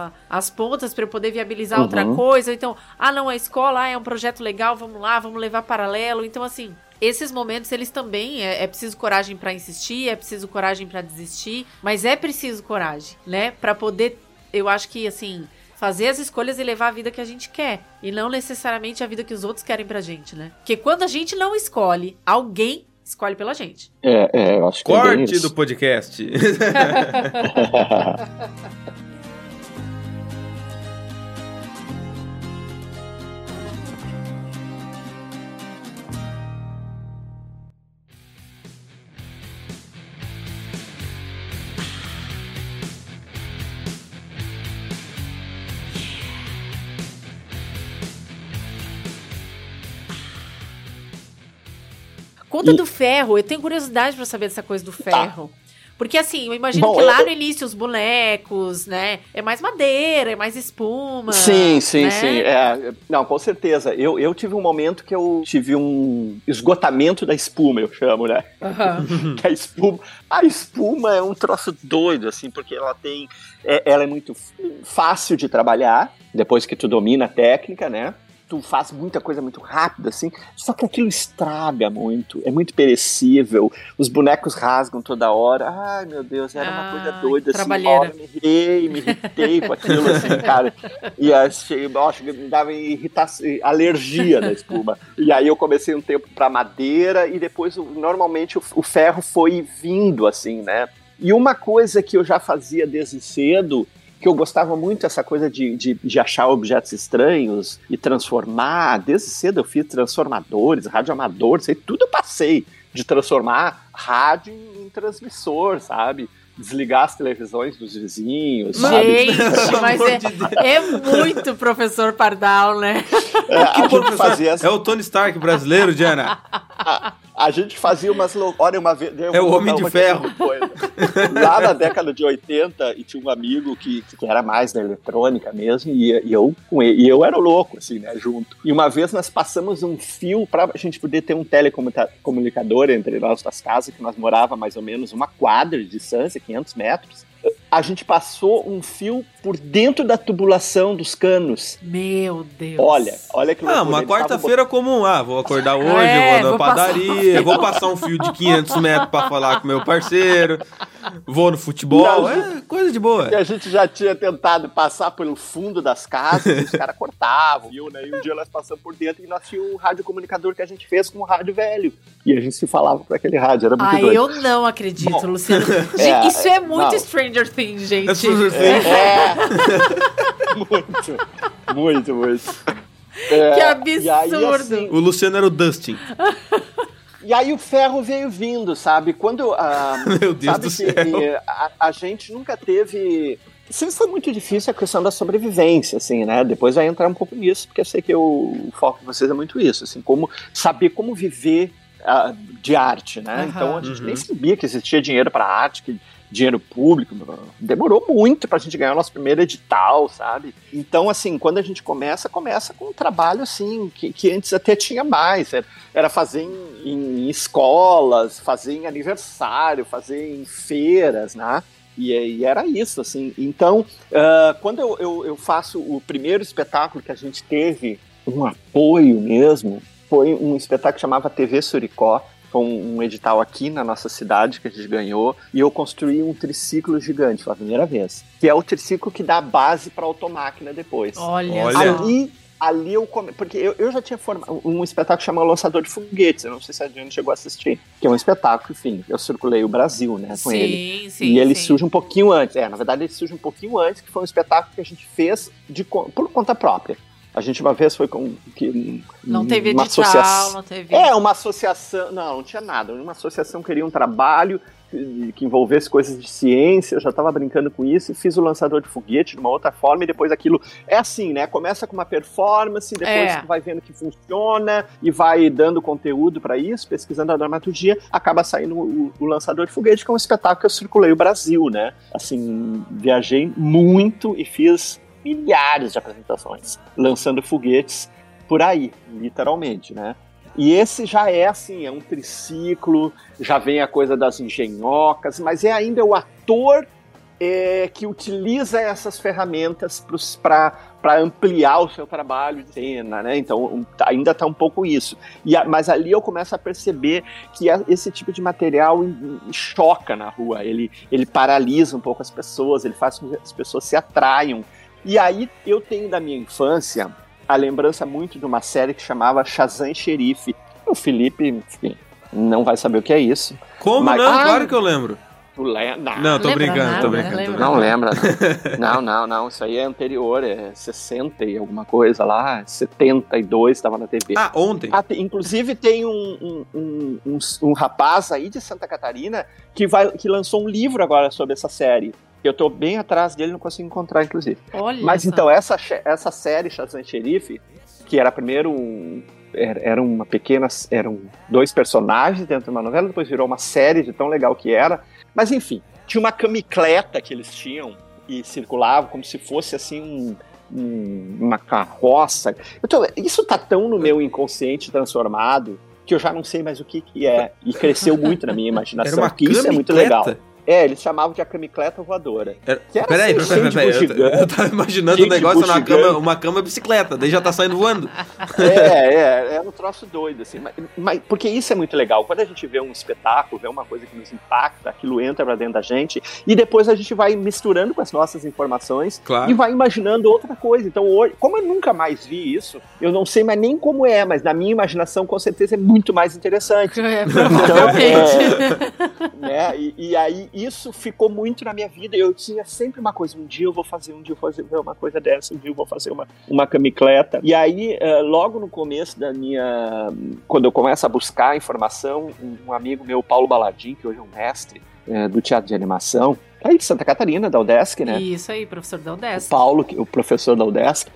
a- as pontas para eu poder viabilizar outra Uhum. coisa. Então, ah, não, a escola ah, é um projeto legal, vamos lá, vamos levar paralelo. Então, assim, esses momentos, eles também é, é preciso coragem para insistir, é preciso coragem para desistir, mas é preciso coragem, né? Para poder, eu acho que assim, fazer as escolhas e levar a vida que a gente quer e não necessariamente a vida que os outros querem pra gente, né? Porque quando a gente não escolhe, alguém escolhe pela gente. É, é, eu acho que é bem Corte isso. do podcast. Conta E- do ferro, eu tenho curiosidade pra saber dessa coisa do ferro. Porque assim, eu imagino Bom, que lá eu- no início os bonecos, né? É mais madeira, é mais espuma. Sim, sim, né? sim. É, não, com certeza. Eu, eu tive um momento que eu tive um esgotamento da espuma, eu chamo, né? Que a espuma, a espuma é um troço doido, assim, porque ela tem. é- ela é muito fácil de trabalhar, depois que tu domina a técnica, né? Tu faz muita coisa muito rápida, assim, só que aquilo estraga muito, é muito perecível, os bonecos rasgam toda hora. Ai, meu Deus, era uma Ah, coisa doida, assim, uma hora me irritei, me irritei com aquilo, assim, cara. E achei, nossa, me dava irritação, alergia da espuma. E aí eu comecei um tempo pra madeira e depois, normalmente, o, o ferro foi vindo, assim, né? E uma coisa que eu já fazia desde cedo, que eu gostava muito essa coisa de, de, de achar objetos estranhos e transformar. Desde cedo eu fiz transformadores, radioamadores, aí tudo eu passei de transformar rádio em transmissor, sabe? Desligar as televisões dos vizinhos, sabe? Gente, mas é, de é muito professor Pardal, né? É, a gente fazia as É o Tony Stark brasileiro, Diana. A gente fazia umas loucuras. Olha, uma vez. É o Homem de Ferro. Lá na década de 80, e tinha um amigo que, que era mais da eletrônica mesmo, e, e eu com ele, e eu era o louco, assim, né, junto. E uma vez nós passamos um fio pra gente poder ter um telecomunicador entre nós das casas, que nós morava mais ou menos uma quadra de distância, 500 metros. a gente passou um fio por dentro da tubulação dos canos. Meu Deus. Olha, olha que Ah, loucura. uma Eles estavam quarta-feira comum. Ah, vou acordar hoje, É, vou na vou passar padaria, fio. vou passar um fio de 500 metros pra falar com meu parceiro, vou no futebol, Não, é coisa de boa. E a gente já tinha tentado passar pelo fundo das casas, e os caras cortavam, viu, né? E um dia nós passamos por dentro e nós tínhamos um rádio comunicador que a gente fez com um rádio velho. E a gente se falava por aquele rádio, era muito Ai, doido. eu não acredito, Bom, Luciano. Gente, é, isso é muito não. Stranger Things, gente. É Stranger Things. É. muito, muito, muito. É, Que e aí, absurdo. assim, O Luciano era o Dustin. E aí o ferro veio vindo, sabe? Quando a. Meu Deus sabe do que, céu. A, a gente nunca teve. Sempre foi muito difícil a questão da sobrevivência, assim, né? Depois vai entrar um pouco nisso, porque eu sei que eu- o foco de vocês é muito isso, assim, como saber como viver ah, de arte, né? Aham. Então a gente Uhum. nem sabia que existia dinheiro para arte, que dinheiro público. Demorou muito pra gente ganhar o nosso primeiro edital, sabe? Então, assim, quando a gente começa, começa com um trabalho, assim, que, que antes até tinha mais. Era, era fazer em, em escolas, fazer em aniversário, fazer em feiras, né? E, e era isso, assim. Então, ah, quando eu, eu, eu faço o primeiro espetáculo que a gente teve um apoio mesmo, foi um espetáculo que chamava TV Suricó, foi um, um edital aqui na nossa cidade que a gente ganhou, e eu construí um triciclo gigante pela primeira vez, que é o triciclo que dá base para a automáquina depois. Olha, Olha. só. Ali, ali eu come... porque eu, eu já tinha formado um espetáculo chamado Lançador de Foguetes, eu não sei se a Diana chegou a assistir, que é um espetáculo, enfim, eu circulei o Brasil, né, com sim, ele. sim. E ele sim. surge um pouquinho antes. É, na verdade, ele surge um pouquinho antes, que foi um espetáculo que a gente fez de, por conta própria. A gente uma vez foi com que, Não teve uma edital, associação. não teve. É, uma associação. Não, não tinha nada. Uma associação queria um trabalho que, que envolvesse coisas de ciência. Eu já estava brincando com isso e fiz o lançador de foguete de uma outra forma. E depois aquilo. É assim, né? Começa com uma performance, depois É. tu vai vendo que funciona e vai dando conteúdo para isso, pesquisando a dramaturgia. Acaba saindo o, o lançador de foguete, que é um espetáculo que eu circulei o Brasil, né? Assim, viajei muito e fiz milhares de apresentações lançando foguetes por aí, literalmente, né? E esse já é assim, é um triciclo, já vem a coisa das engenhocas, mas é ainda o ator é, que utiliza essas ferramentas para ampliar o seu trabalho de cena, né? Então um, ainda está um pouco isso. A- mas ali eu começo a perceber que a- esse tipo de material choca na rua, ele, ele paralisa um pouco as pessoas, ele faz com que as pessoas se atraiam. E aí eu tenho da minha infância a lembrança muito de uma série que chamava Shazam Xerife. O Felipe, enfim, não vai saber o que é isso. Como Mas- não? Ah! Claro que eu lembro. Tu le- não, Não, tô Lembra brincando, nada, tô brincando. lembra. não lembra. Não. não, não, não. Isso aí é anterior, é 60 e alguma coisa lá. 72 estava na TV. Ah, ontem. Ah, tem- inclusive tem um, um, um, um, um rapaz aí de Santa Catarina que, vai, que lançou um livro agora sobre essa série. Eu tô bem atrás dele, não consigo encontrar, inclusive. Olha Mas só. então, essa, essa série, Shazam Xerife, que era primeiro um. Era, era uma pequena. Eram dois personagens dentro de uma novela, depois virou uma série de tão legal que era. Mas enfim, tinha uma camicleta que eles tinham e circulavam como se fosse assim um. um- uma carroça. Eu tô- isso tá tão no meu inconsciente transformado que eu já não sei mais o que, que é. E cresceu muito na minha Era imaginação. uma porque isso é muito legal. É, eles chamavam de a camicleta voadora. Era- Que era Peraí, assim, peraí, peraí, peraí. Eu, eu tava imaginando um negócio na bugiganga. cama, uma cama bicicleta, daí já tá saindo voando. É, é, é um troço doido, assim. Mas, mas- porque isso é muito legal. Quando a gente vê um espetáculo, vê uma coisa que nos impacta, aquilo entra pra dentro da gente, e depois a gente vai misturando com as nossas informações Claro. e vai imaginando outra coisa. Então, hoje, como eu nunca mais vi isso, eu não sei mais nem como é, mas na minha imaginação, com certeza, é muito mais interessante. É, Então, provavelmente. né? E, e aí isso ficou muito na minha vida. Eu tinha sempre uma coisa: um dia eu vou fazer, um dia eu vou fazer uma coisa dessa, um dia eu vou fazer uma, uma camicleta. E aí, eh, logo no começo da minha. Quando eu começo a buscar informação, um, amigo meu, Paulo Baladim, que hoje é um mestre eh, do teatro de animação, aí de Santa Catarina, da UDESC, né? Isso aí, professor O Daldes. Paulo, que- o professor da UDESC,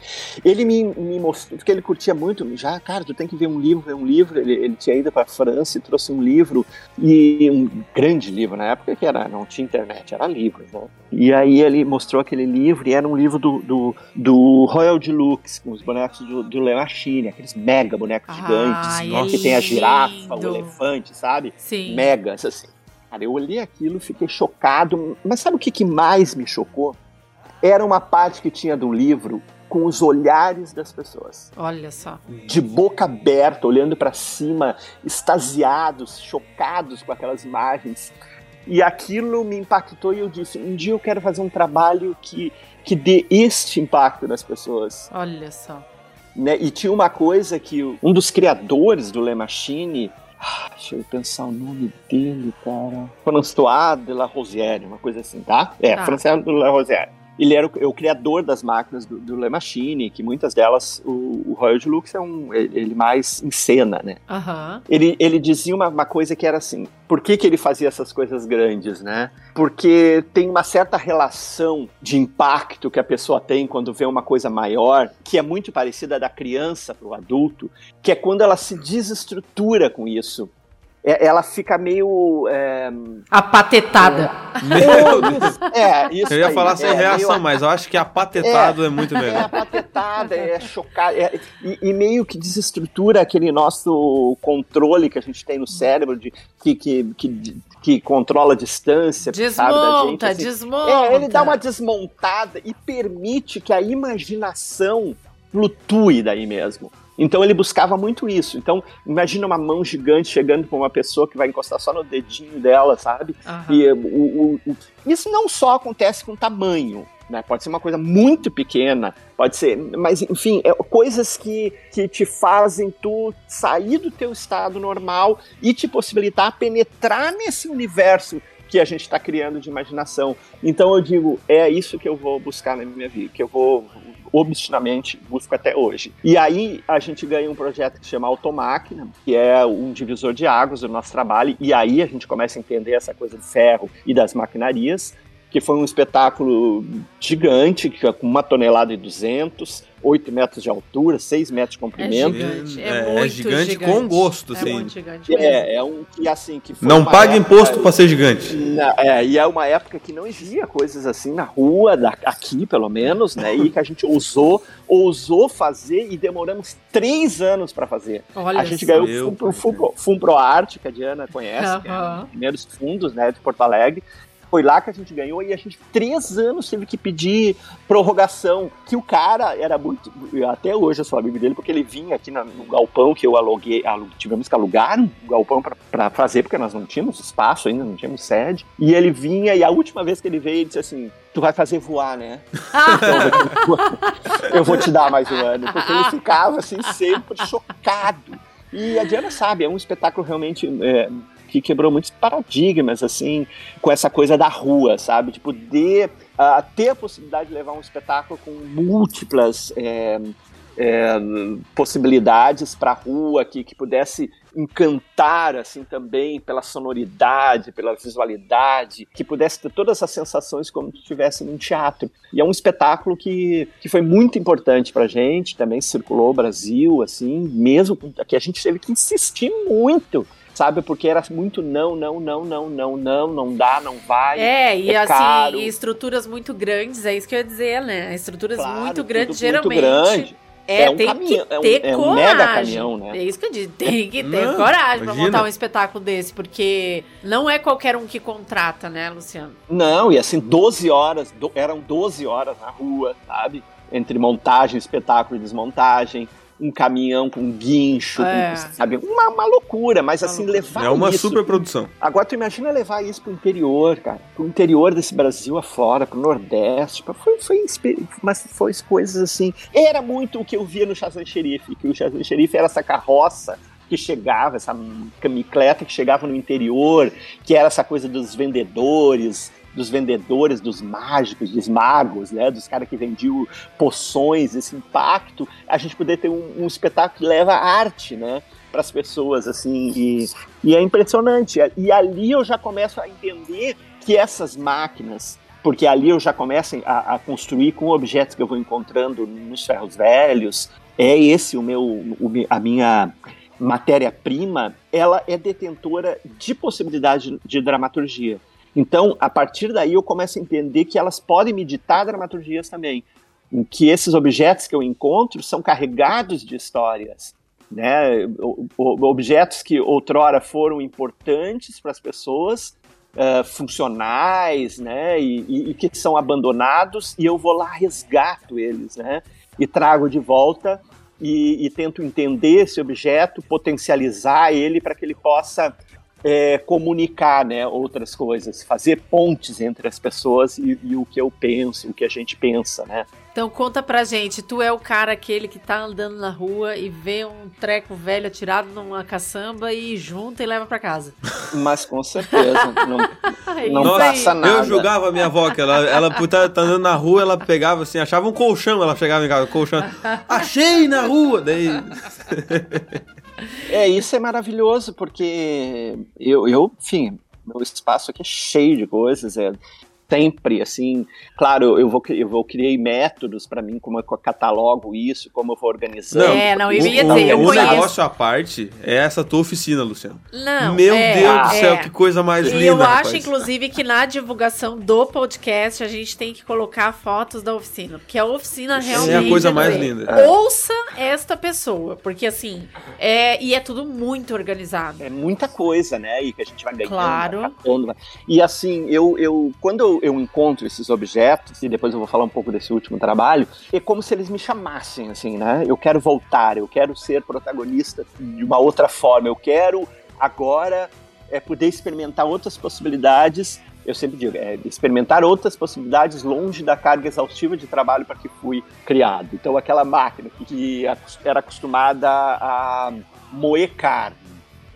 ele me, me mostrou, porque ele curtia muito, já, cara, tu tem que ver um livro, ver um livro, ele, ele tinha ido para França e trouxe um livro, e um grande livro, na época que era, não tinha internet, era livro, né? E aí ele mostrou aquele livro, e era um livro do, do, do Royal Deluxe, com os bonecos do, do Le Machine, aqueles mega bonecos gigantes, Ai, é que tem a girafa, o elefante, sabe? Sim. Megas, assim. Cara, eu olhei aquilo, fiquei chocado, mas sabe o que, que mais me chocou? Era uma parte que tinha do livro com os olhares das pessoas. Olha só. De boca aberta, olhando para cima, extasiados, chocados com aquelas imagens. E aquilo me impactou e eu disse: um dia eu quero fazer um trabalho que, que dê este impacto nas pessoas. Olha só. Né? E tinha uma coisa que um dos criadores do Le Machine, deixa eu pensar o nome dele, cara. François de la Rosière, uma coisa assim, tá? É, Tá. François de la Rosière. Ele era o, é o criador das máquinas do, do Le Machine, que muitas delas o, o Royal Deluxe é um ele ele mais encena, né? Aham. Ele, ele dizia uma, uma coisa que era assim: por que, que ele fazia essas coisas grandes, né? Porque tem uma certa relação de impacto que a pessoa tem quando vê uma coisa maior, que é muito parecida da criança para o adulto, que é quando ela se desestrutura com isso. É- ela fica meio. É, A patetada. Meu Deus. é, isso Eu ia aí, falar sem é, reação, meio- mas eu acho que apatetado é, muito é melhor. apatetada, é chocada, é- e, e meio que desestrutura aquele nosso controle que a gente tem no cérebro, de, que, que, que, que controla a distância, sabe, da gente. Desmonta, assim. desmonta. É, ele dá uma desmontada e permite que a imaginação flutue daí mesmo. Então ele buscava muito isso. Então, imagina uma mão gigante chegando para uma pessoa que vai encostar só no dedinho dela, sabe? Aham. E o, o- o- isso não só acontece com tamanho, né? Pode ser uma coisa muito pequena, pode ser, mas enfim, é coisas que, que te fazem tu sair do teu estado normal e te possibilitar penetrar nesse universo que a gente está criando de imaginação. Então eu digo, é isso que eu vou buscar na minha vida, que eu vou obstinamente busco até hoje. E aí a gente ganha um projeto que se chama Automáquina, que é um divisor de águas do nosso trabalho, e aí a gente começa a entender essa coisa do ferro e das maquinarias, que foi um espetáculo gigante, com uma tonelada e 200, 8 metros de altura, 6 metros de É comprimento. gigante. É, É, é gigante gigante com gosto, É assim. muito gigante mesmo. É, é um que assim que foi Não paga época- imposto pra ser gigante. Na- é, e é uma época que não existia coisas assim na rua, da- aqui pelo menos, né? E que a gente ousou, ousou fazer e demoramos três anos para fazer. Olha a gente ganhou o Fum- Fum- Fumpro Arte, que a Diana conhece, que é um dos primeiros fundos né, de Porto Alegre. Foi lá que a gente ganhou e a gente, três anos, teve que pedir prorrogação. Que o cara era muito. Até hoje eu sou amigo dele, porque ele vinha aqui na- no galpão que eu aluguei. alu- tivemos que alugar um galpão pra fazer, porque nós não tínhamos espaço ainda, não tínhamos sede. E ele vinha, e a última vez que ele veio, ele disse assim: Tu vai fazer voar, né? eu vou te dar mais um ano. Porque ele ficava assim, sempre chocado. E a Diana sabe, é um espetáculo realmente é, que quebrou muitos paradigmas, assim, com essa coisa da rua, sabe? Tipo, de ah, ter a possibilidade de levar um espetáculo com múltiplas é, é, possibilidades para a rua, que, que pudesse encantar, assim, também pela sonoridade, pela visualidade, que pudesse ter todas as sensações como se estivesse num teatro. E é um espetáculo que, que foi muito importante pra gente, também circulou o Brasil, assim, mesmo que a gente teve que insistir muito, sabe? Porque era muito não, não, não, não, não, não, não dá, não vai. É, e é assim, caro. e estruturas muito grandes, é isso que eu ia dizer, né? Estruturas Claro, muito grandes, muito geralmente. grande. É, É um tem caminhão, que é um- ter é um coragem. mega caminhão, né? É isso que eu disse, tem que ter Não, coragem pra imagina. montar um espetáculo desse, porque não é qualquer um que contrata, né, Luciano? Não, e assim, 12 horas, do- eram 12 horas na rua, sabe? Entre montagem, espetáculo e desmontagem, um caminhão com guincho, É. com- sabe? Uma, uma loucura, mas Uma assim, loucura. levar É uma isso... superprodução. Agora tu imagina levar isso pro interior, cara, pro interior desse Brasil afora, pro Nordeste, pra- foi, foi, mas foi coisas assim. Era muito o que eu via no Shazam Xerife, que o Shazam Xerife era essa carroça que chegava, essa camicleta que chegava no interior, que era essa coisa dos vendedores, dos vendedores, dos mágicos, dos magos, né, dos caras que vendiam poções, esse impacto, a gente poder ter um, um espetáculo que leva arte, né, para as pessoas, assim, e, e é impressionante. E ali eu já começo a entender que essas máquinas, porque ali eu já começo a, a construir com objetos que eu vou encontrando nos ferros velhos, é esse o meu, o a minha matéria-prima, ela é detentora de possibilidade de, de dramaturgia. Então, a partir daí eu começo a entender que elas podem me ditar dramaturgias também, em que esses objetos que eu encontro são carregados de histórias, né? Objetos que outrora foram importantes para as pessoas uh, funcionais, né, e, e, e, que são abandonados, e eu vou lá, resgato eles, né, e trago de volta e, e tento entender esse objeto, potencializar ele para que ele possa é, comunicar né, outras coisas, fazer pontes entre as pessoas e, e, o que eu penso, o que a gente pensa, né? Então conta pra gente, tu é o cara aquele que tá andando na rua e vê um treco velho atirado numa caçamba e junta e leva pra casa. Mas com certeza, não, não Nossa, passa nada. Eu julgava a minha avó, que ela, ela estar tá andando na rua, ela pegava assim, achava um colchão, ela chegava em casa, colchão, achei na rua, daí... É, isso é maravilhoso, porque eu, eu enfim, meu espaço aqui é cheio de coisas, é sempre, assim, claro, eu vou, eu vou criei métodos para mim, como eu catalogo isso, como eu vou organizando. Não, é, não, eu ia dizer, eu O conheço. negócio à parte é essa tua oficina, Luciano. Não, Meu é, Deus do céu, é. que coisa mais E linda, eu rapaz. acho, inclusive, que na divulgação do podcast a gente tem que colocar fotos da oficina. Porque a oficina realmente. É a coisa quer mais linda. Ouça esta pessoa. Porque assim, é, e é tudo muito organizado. É muita coisa, né? E que a gente vai ganhando. Claro. vai catando, vai- E assim, eu, eu quando eu, eu encontro esses objetos, e depois eu vou falar um pouco desse último trabalho, é como se eles me chamassem, assim, né? Eu quero voltar, eu quero ser protagonista de uma outra forma, eu quero agora é, poder experimentar outras possibilidades. Eu sempre digo, é, experimentar outras possibilidades longe da carga exaustiva de trabalho para que fui criado. Então, aquela máquina que, era acostumada a moer carne.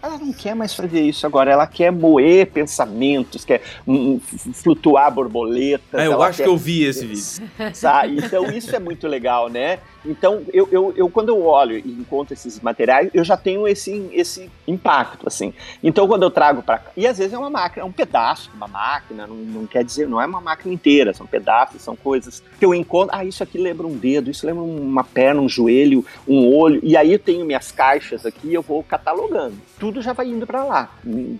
Ela não quer mais fazer isso agora, ela quer moer pensamentos, quer hum, f- flutuar borboletas. É, eu acho quer- que eu vi esse vídeo. Sabe? Então isso é muito legal, né? Então eu, eu, eu quando eu olho e encontro esses materiais, eu já tenho esse, esse impacto, assim. Então quando eu trago para cá, e às vezes é uma máquina, é um pedaço de uma máquina, não, não quer dizer, não é uma máquina inteira, são pedaços, são coisas que eu encontro, ah, isso aqui lembra um dedo, isso lembra uma perna, um joelho, um olho, e aí eu tenho minhas caixas aqui, eu vou catalogando. Tudo já vai indo para lá.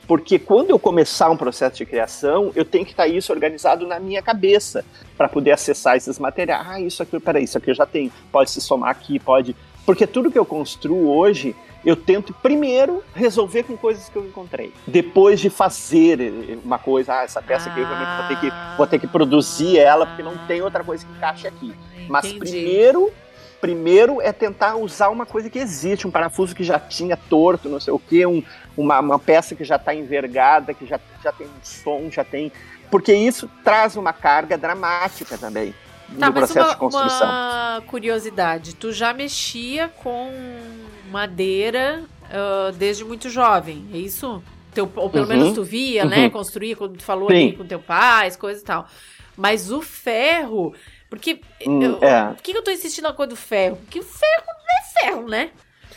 Porque quando eu começar um processo de criação, eu tenho que estar isso organizado na minha cabeça para poder acessar esses materiais. Ah, isso aqui, peraí, isso aqui eu já tenho. Pode se somar aqui, pode. Porque tudo que eu construo hoje, eu tento primeiro resolver com coisas que eu encontrei. Depois de fazer uma coisa, ah, essa peça aqui eu realmente vou ter que, vou ter que produzir ela, porque não tem outra coisa que encaixe aqui. Mas Entendi. primeiro, primeiro é tentar usar uma coisa que existe, um parafuso que já tinha torto, não sei o quê, um, uma, uma peça que já está envergada, que já, já tem um som, já tem. Porque isso traz uma carga dramática também Tá, no mas processo uma, de construção. uma curiosidade. Tu já mexia com madeira ah, desde muito jovem, é isso? Teu, ou pelo Uhum. menos tu via, né? Uhum. Construía, quando tu falou Sim. ali com teu pai, as coisas e tal. Mas o ferro. Porque. Hum, eu- é. Por que, eu tô insistindo na coisa do ferro? Porque o ferro não é ferro, né?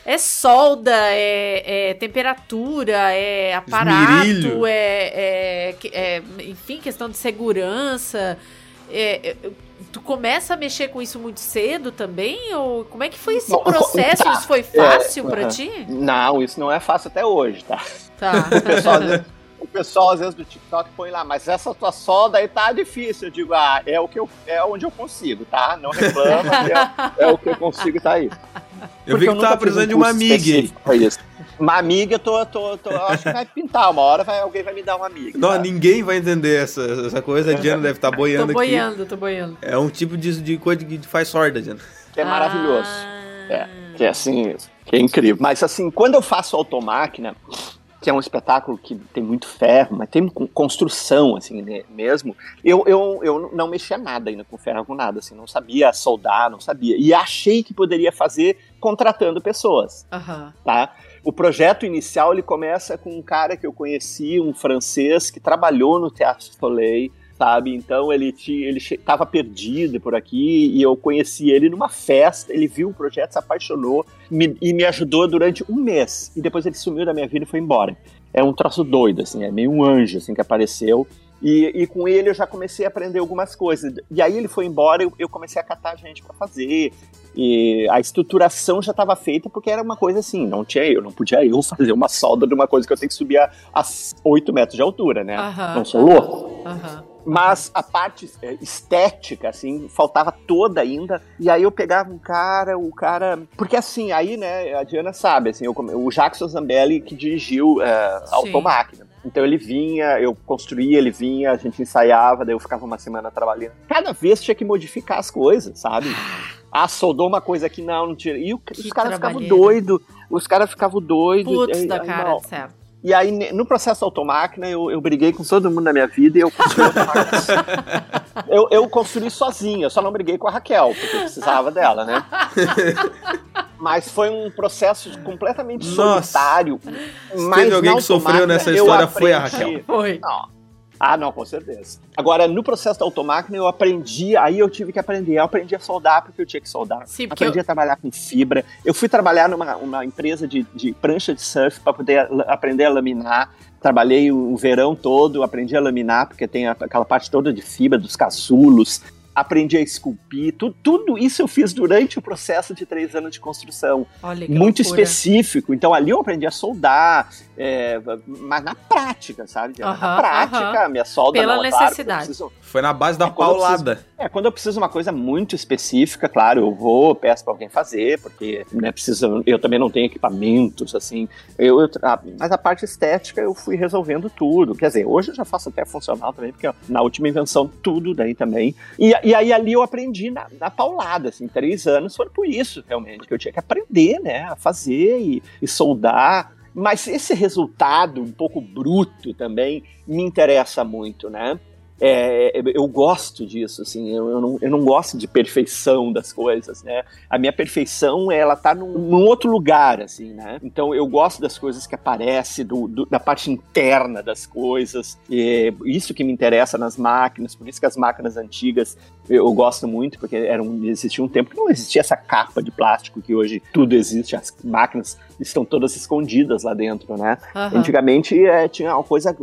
É solda, é, é temperatura, é aparato, é, é, é, enfim, questão de segurança. É, é, tu começa a mexer com isso muito cedo também? Ou como é que foi esse Bom, processo? tá. Isso foi fácil É, pra aham. ti? Não, isso não é fácil até hoje, tá? Tá. O pessoal, às vezes- o pessoal, às vezes, do TikTok põe lá, mas essa tua solda aí tá difícil. Eu digo, ah, é, o que eu, é onde eu consigo, tá? Não reclama, é, é o que eu consigo, tá aí. Eu Porque vi que tu nunca tava precisando um de uma amiga Uma amiga, eu tô, tô, tô, eu acho que vai pintar. Uma hora vai, alguém vai me dar uma amiga. Não, tá? ninguém vai entender essa, essa coisa. A Diana deve estar tô boiando aqui. boiando, tô boiando. É um tipo de, de coisa que faz sorda, Diana. É maravilhoso. Ah. É, que é assim, que é incrível. Mas assim, quando eu faço automáquina, que é um espetáculo que tem muito ferro, mas tem con- construção, assim, né, mesmo, eu, eu, eu não mexia nada ainda com ferro, com nada, assim, não sabia soldar, não sabia. E achei que poderia fazer contratando pessoas, Aham. tá? O projeto inicial, ele começa com um cara que eu conheci, um francês, que trabalhou no Teatro Soleil, sabe? Então ele ele estava perdido por aqui e eu conheci ele numa festa. Ele viu o projeto, se apaixonou me- e me ajudou durante um mês. E depois ele sumiu da minha vida e foi embora. É um troço doido, assim, é meio um anjo assim que apareceu. E, e com ele eu já comecei a aprender algumas coisas. E aí ele foi embora, eu, eu comecei a catar gente para fazer. E a estruturação já estava feita porque era uma coisa assim, não tinha eu, não podia eu fazer uma solda de uma coisa que eu tenho que subir a, a 8 metros de altura, né? Aham, não sou louco. Aham. Mas a parte é, estética, assim, faltava toda ainda. E aí eu pegava um cara, o cara. Porque assim, aí, né, a Diana sabe, assim, eu o Jackson Zambelli que dirigiu Sim. Automáquina. Então ele vinha, eu construía, ele vinha, a gente ensaiava, daí eu ficava uma semana trabalhando. Cada vez tinha que modificar as coisas, sabe? Ah, soldou uma coisa aqui, não, não tira. E o- os caras ficavam doidos, os caras ficavam doidos. Putz da cara, não. certo. E aí, no processo automáquina, eu, eu briguei com todo mundo na minha vida e eu construí eu, eu construí sozinho, eu só não briguei com a Raquel, porque eu precisava dela, né? Mas foi um processo completamente Nossa. solitário. Se mas teve alguém que sofreu nessa história, foi a Raquel. Foi. Não. Ah, não, com certeza. Agora, no processo da automáquina, eu aprendi, aí eu tive que aprender. Eu aprendi a soldar porque eu tinha que soldar. Sim, porque aprendi eu- a trabalhar com fibra. Eu fui trabalhar numa uma empresa de, de prancha de surf para poder aprender a laminar. Trabalhei o, verão todo, aprendi a laminar, porque tem aquela parte toda de fibra, dos casulos. Aprendi a esculpir. Tu- tudo isso eu fiz durante o processo de três anos de construção Olha que muito loucura. específico. Então ali eu aprendi a soldar, é, mas na prática, sabe? Na prática, aham. minha solda Pela não é claro, necessidade. preciso- Foi na base da É, paulada. é, quando eu preciso de uma coisa muito específica, claro, eu vou, peço pra alguém fazer, porque né, precisa, eu também não tenho equipamentos, assim. Eu, eu- a- mas a parte estética eu fui resolvendo tudo. Quer dizer, hoje eu já faço até funcional também, porque ó, na última invenção tudo daí também. E, e aí ali eu aprendi na, na paulada, assim, três anos foram por isso, realmente, que eu tinha que aprender, né, a fazer e, e soldar. Mas esse resultado um pouco bruto também me interessa muito, né? É, eu gosto disso, assim, eu, eu não, eu não gosto de perfeição das coisas, né? A minha perfeição, ela tá num, num outro lugar, assim, né? Então eu gosto das coisas que aparecem, do, do- da parte interna das coisas, isso que me interessa nas máquinas, por isso que as máquinas antigas eu gosto muito, porque era um, existia um tempo que não existia essa capa de plástico que hoje tudo existe, as máquinas estão todas escondidas lá dentro, né? Aham. Antigamente é, tinha uma coisa.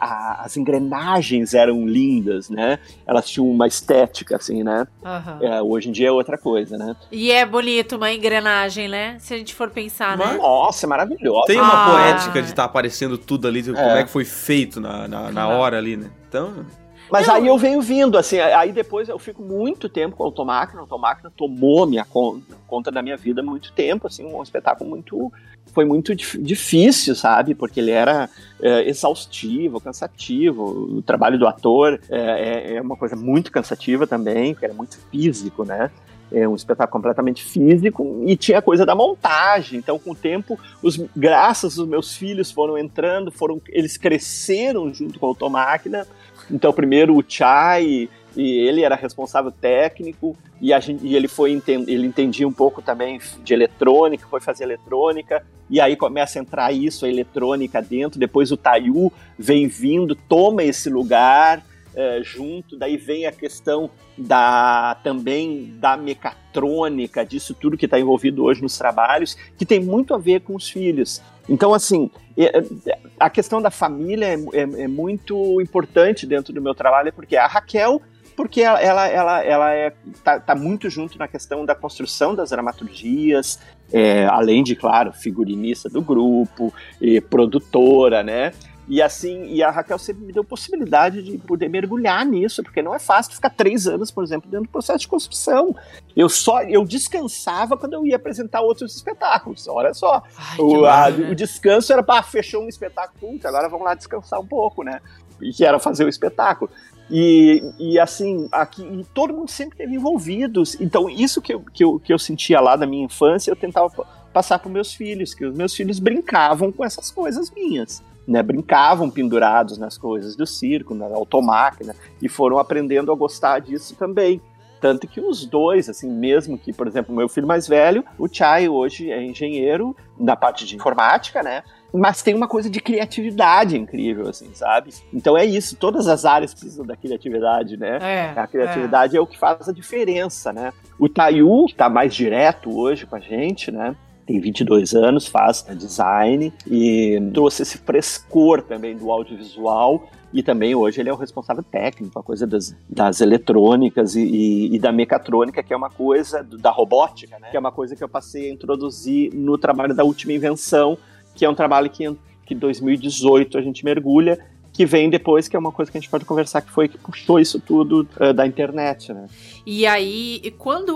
a- as engrenagens eram lindas, né? Elas tinham uma estética, assim, né? Aham. É, hoje em dia é outra coisa, né? E é bonito uma engrenagem, né? Se a gente for pensar, né? Mas- Nossa, é maravilhosa. Tem uma Ah. poética de estar aparecendo tudo ali, como É. é que foi feito na, na, na hora ali, né? Então, Mas Não. aí eu venho vindo, assim, aí depois eu fico muito tempo com a Automáquina, a Automáquina tomou minha conta, conta da minha vida há muito tempo, assim, um espetáculo muito, foi muito dif- difícil, sabe, porque ele era é, exaustivo, cansativo, o trabalho do ator é, é- é uma coisa muito cansativa também, porque era muito físico, né, é um espetáculo completamente físico e tinha a coisa da montagem. Então, com o tempo, os, graças aos meus filhos foram entrando, foram eles cresceram junto com a Automáquina. Então, primeiro o Chai, e ele era responsável técnico, e, a gente, e ele foi ele entendia um pouco também de eletrônica, foi fazer eletrônica, e aí começa a entrar isso, a eletrônica dentro. Depois o Tayu vem vindo, toma esse lugar eh, junto, daí vem a questão da também da mecatrônica, disso tudo que está envolvido hoje nos trabalhos, que tem muito a ver com os filhos. Então, assim, é- é- a questão da família é, é- é muito importante dentro do meu trabalho, porque a Raquel, porque ela, ela, ela, ela é, tá, tá muito junto na questão da construção das dramaturgias, é, além de, claro, figurinista do grupo, e produtora, né? E assim, e a Raquel sempre me deu possibilidade de poder mergulhar nisso, porque não é fácil ficar três anos, por exemplo, dentro do processo de construção. Eu só eu descansava quando eu ia apresentar outros espetáculos. Olha só, Ai, o, a- o descanso era para fechou um espetáculo, agora vamos lá descansar um pouco, né? E que era fazer o espetáculo. E, e assim, aqui e todo mundo sempre teve envolvidos. Então, isso que eu, que, eu, que eu sentia lá da minha infância, eu tentava pa- passar para meus filhos, que os meus filhos brincavam com essas coisas minhas. Né, brincavam pendurados nas coisas do circo, na automáquina, e foram aprendendo a gostar disso também. Tanto que os dois, assim, mesmo que, por exemplo, meu filho mais velho, o Chai hoje é engenheiro na parte de informática, né? Mas tem uma coisa de criatividade incrível, assim, sabe? Então é isso, todas as áreas precisam da criatividade, né? É, A criatividade é. o que faz a diferença, né? O Tayu, que tá mais direto hoje com a gente, né? Tem 22 anos, faz design e trouxe esse frescor também do audiovisual e também hoje ele é o responsável técnico, a coisa das, das eletrônicas e, e- e da mecatrônica, que é uma coisa do- da robótica, né? Que é uma coisa que eu passei a introduzir no trabalho da última invenção, que é um trabalho que em que 2018 a gente mergulha, que vem depois, que é uma coisa que a gente pode conversar, que foi que puxou isso tudo eh, da internet, né? E aí, quando.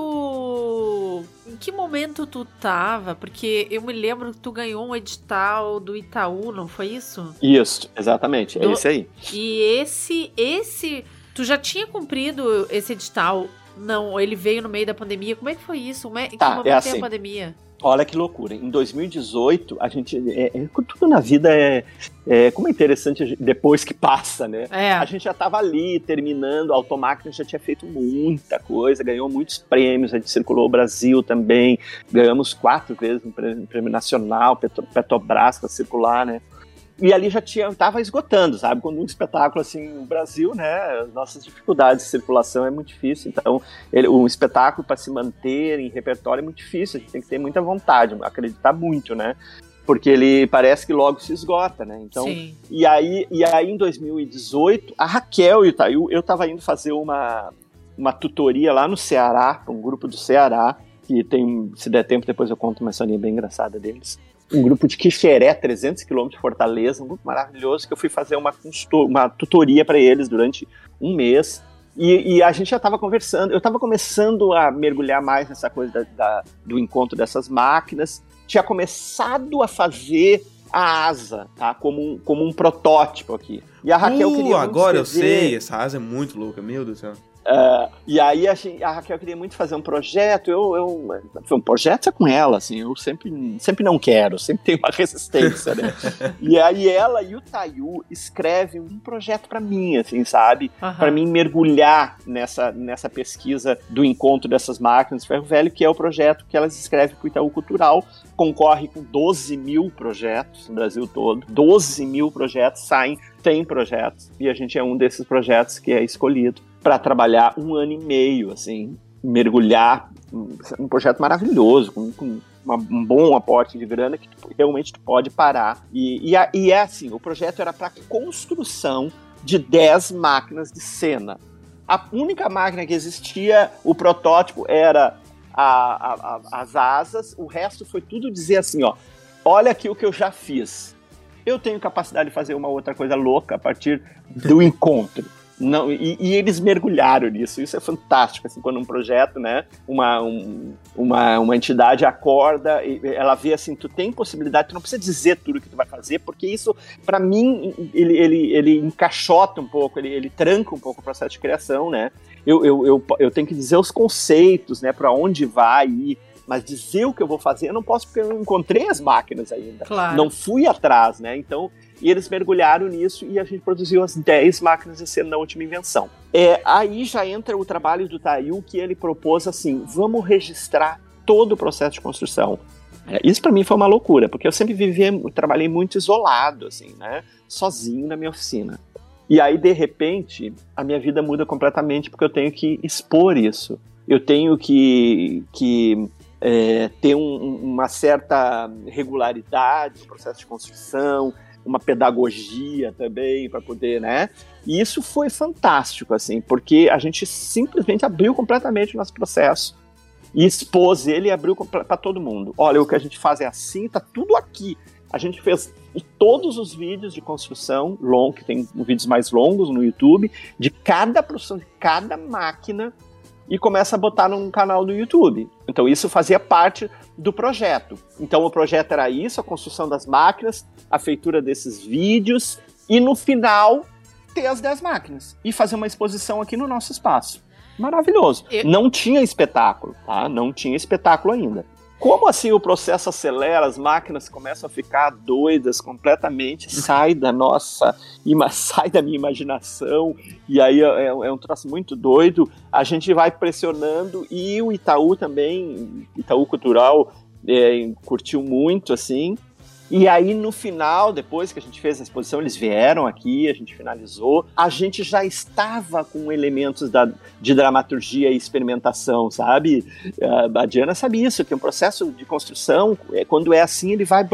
Em que momento tu tava? Porque eu me lembro que tu ganhou um edital do Itaú, não foi isso? Isso, exatamente, é Do- esse aí. E esse, esse, tu já tinha cumprido esse edital? Não, ele veio no meio da pandemia. Como é que foi isso? Como é, que Tá, momento é assim. a pandemia? Olha que loucura. Em 2018, a gente. É, é- tudo na vida é, é. Como é interessante depois que passa, né? É. A gente já estava ali terminando, a Automáquina já tinha feito muita coisa, ganhou muitos prêmios, a gente circulou o Brasil também, ganhamos quatro vezes um prêmio, prêmio nacional, Petro, Petrobras para circular, né? E ali já tinha, tava esgotando, sabe? Quando um espetáculo assim, no Brasil, né? As nossas dificuldades de circulação é muito difícil, então ele, um espetáculo para se manter em repertório é muito difícil, a gente tem que ter muita vontade, acreditar muito, né? Porque ele parece que logo se esgota, né? Então, Sim. e aí, e aí, em 2018, a Raquel e o Thayu, eu tava indo fazer uma, uma tutoria lá no Ceará, um grupo do Ceará, que tem, se der tempo, depois eu conto uma historinha bem engraçada deles. Um grupo de Quixeré, 300 quilômetros de Fortaleza, um grupo maravilhoso, que eu fui fazer uma, uma tutoria para eles durante um mês. E, e a gente já estava conversando, eu estava começando a mergulhar mais nessa coisa da- da- do encontro dessas máquinas, tinha começado a fazer a asa, tá? Como um, como um protótipo aqui. E a Raquel Uh, queria agora eu sei, essa asa é muito louca, meu Deus do céu. É, e aí a, gente- a Raquel queria muito fazer um projeto, eu, eu foi um projeto é com ela, assim, eu sempre, sempre não quero, sempre tenho uma resistência, né? e aí ela e o Tayu escrevem um projeto pra mim, assim, sabe? Para mim mergulhar nessa, nessa pesquisa do encontro dessas máquinas de ferro velho, que é o projeto que elas escrevem para o Itaú Cultural, concorre com 12 mil projetos no Brasil todo, 12 mil projetos saem, tem projetos, e a gente é um desses projetos que é escolhido para trabalhar um ano e meio, assim, mergulhar, um, projeto maravilhoso, com, com uma- um bom aporte de grana que tu- realmente tu pode parar. E, e, a- e é assim, o projeto era para construção de 10 máquinas de cena. A única máquina que existia, o protótipo, era a- a- as asas, o resto foi tudo dizer assim, ó, olha aqui o que eu já fiz. Eu tenho capacidade de fazer uma outra coisa louca a partir do encontro. Não, e, e eles mergulharam nisso, isso é fantástico, assim, quando um projeto, né, uma, um- uma, uma entidade acorda, e ela vê assim, tu tem possibilidade, tu não precisa dizer tudo que tu vai fazer, porque isso, para mim, ele, ele, ele encaixota um pouco, ele, ele tranca um pouco o processo de criação, né, eu, eu, eu, eu tenho que dizer os conceitos, né, para onde vai ir, mas dizer o que eu vou fazer, eu não posso porque eu não encontrei as máquinas ainda. Claro. Não fui atrás, né? Então, e eles mergulharam nisso e a gente produziu as 10 máquinas de cena na última invenção. É, aí já entra o trabalho do Tayu que ele propôs assim: vamos registrar todo o processo de construção. É, isso para mim foi uma loucura, porque eu sempre vivi, trabalhei muito isolado, assim, né? Sozinho na minha oficina. E aí, de repente, a minha vida muda completamente porque eu tenho que expor isso. Eu tenho que, que é, ter um- uma certa regularidade no processo de construção, uma pedagogia também para poder, né? E isso foi fantástico, assim, porque a gente simplesmente abriu completamente o nosso processo e expôs ele e abriu para todo mundo. Olha, o que a gente faz é assim, tá tudo aqui. A gente fez todos os vídeos de construção long, que tem vídeos mais longos no YouTube, de cada produção de cada máquina e começa a botar num canal do YouTube. Então isso fazia parte do projeto. Então o projeto era isso, a construção das máquinas, a feitura desses vídeos e no final ter as 10 máquinas e fazer uma exposição aqui no nosso espaço. Maravilhoso. Eu- Não tinha espetáculo, tá? Não tinha espetáculo ainda. Como assim o processo acelera, as máquinas começam a ficar doidas completamente, sai da nossa, sai da minha imaginação, e aí é, é um troço muito doido. A gente vai pressionando e o Itaú também, Itaú Cultural, é, curtiu muito, assim. E aí, no final, depois que a gente fez a exposição, eles vieram aqui, a gente finalizou. A gente já estava com elementos da, de dramaturgia e experimentação, sabe? Ah, A Diana sabe isso, que um processo de construção, é, quando é assim, ele vai.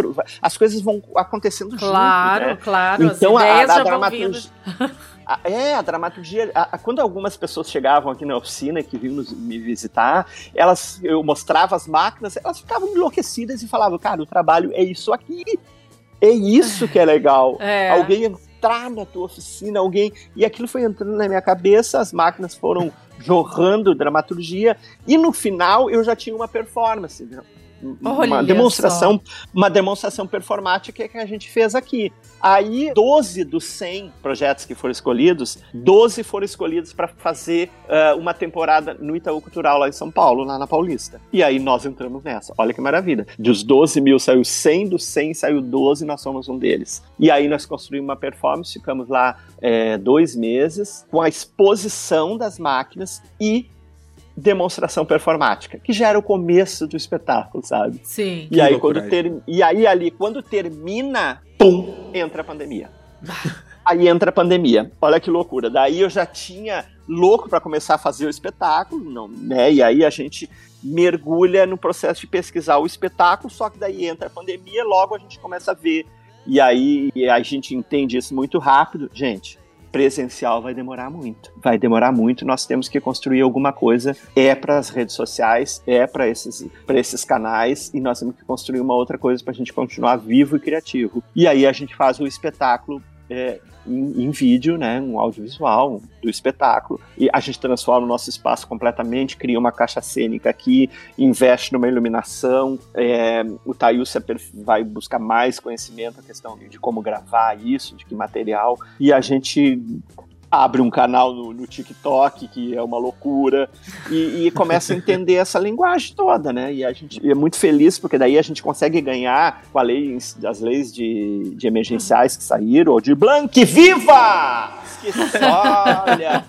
As coisas vão acontecendo Claro, junto, né? claro. Então, a, a vão dramaturgia. vindo. A- É, a dramaturgia. a- a- quando algumas pessoas chegavam aqui na oficina que vinham nos- me visitar, elas, eu mostrava as máquinas, elas ficavam enlouquecidas e falavam, cara, o trabalho é isso aqui. É isso que é legal. É. Alguém entrar na tua oficina alguém. E aquilo foi entrando na minha cabeça, as máquinas foram jorrando dramaturgia, e no final eu já tinha uma performance. Uma demonstração, uma demonstração performática que a gente fez aqui. Aí, 12 dos 100 projetos que foram escolhidos, 12 foram escolhidos para fazer ah, uma temporada no Itaú Cultural lá em São Paulo, lá na Paulista. E aí nós entramos nessa. Olha que maravilha. Dos 12 mil saiu 100, dos 100 saiu 12, nós somos um deles. E aí nós construímos uma performance, ficamos lá é, dois meses com a exposição das máquinas e demonstração performática, que já era o começo do espetáculo, sabe? Sim. E aí, loucura. quando ter... e aí ali, quando termina, pum, entra a pandemia. aí entra a pandemia. Olha que loucura. Daí eu já tinha louco para começar a fazer o espetáculo, não, né? E aí a gente mergulha no processo de pesquisar o espetáculo, só que daí entra a pandemia, logo a gente começa a ver. E aí a gente entende isso muito rápido. Gente, presencial vai demorar muito. Vai demorar muito, nós temos que construir alguma coisa. É para as redes sociais, é para esses, esses canais, e nós temos que construir uma outra coisa para a gente continuar vivo e criativo. E aí a gente faz o espetáculo. É, em, em vídeo, né, um audiovisual do espetáculo, e a gente transforma o nosso espaço completamente, cria uma caixa cênica aqui, investe numa iluminação, é, o Tayu se aper- vai buscar mais conhecimento, a questão de como gravar isso, de que material, e a gente abre um canal no, no TikTok, que é uma loucura, e, e começa a entender essa linguagem toda, né? E a gente é muito feliz, porque daí a gente consegue ganhar com a lei, as leis de, de emergenciais que saíram, ou de Blank Viva! Esqueci, olha!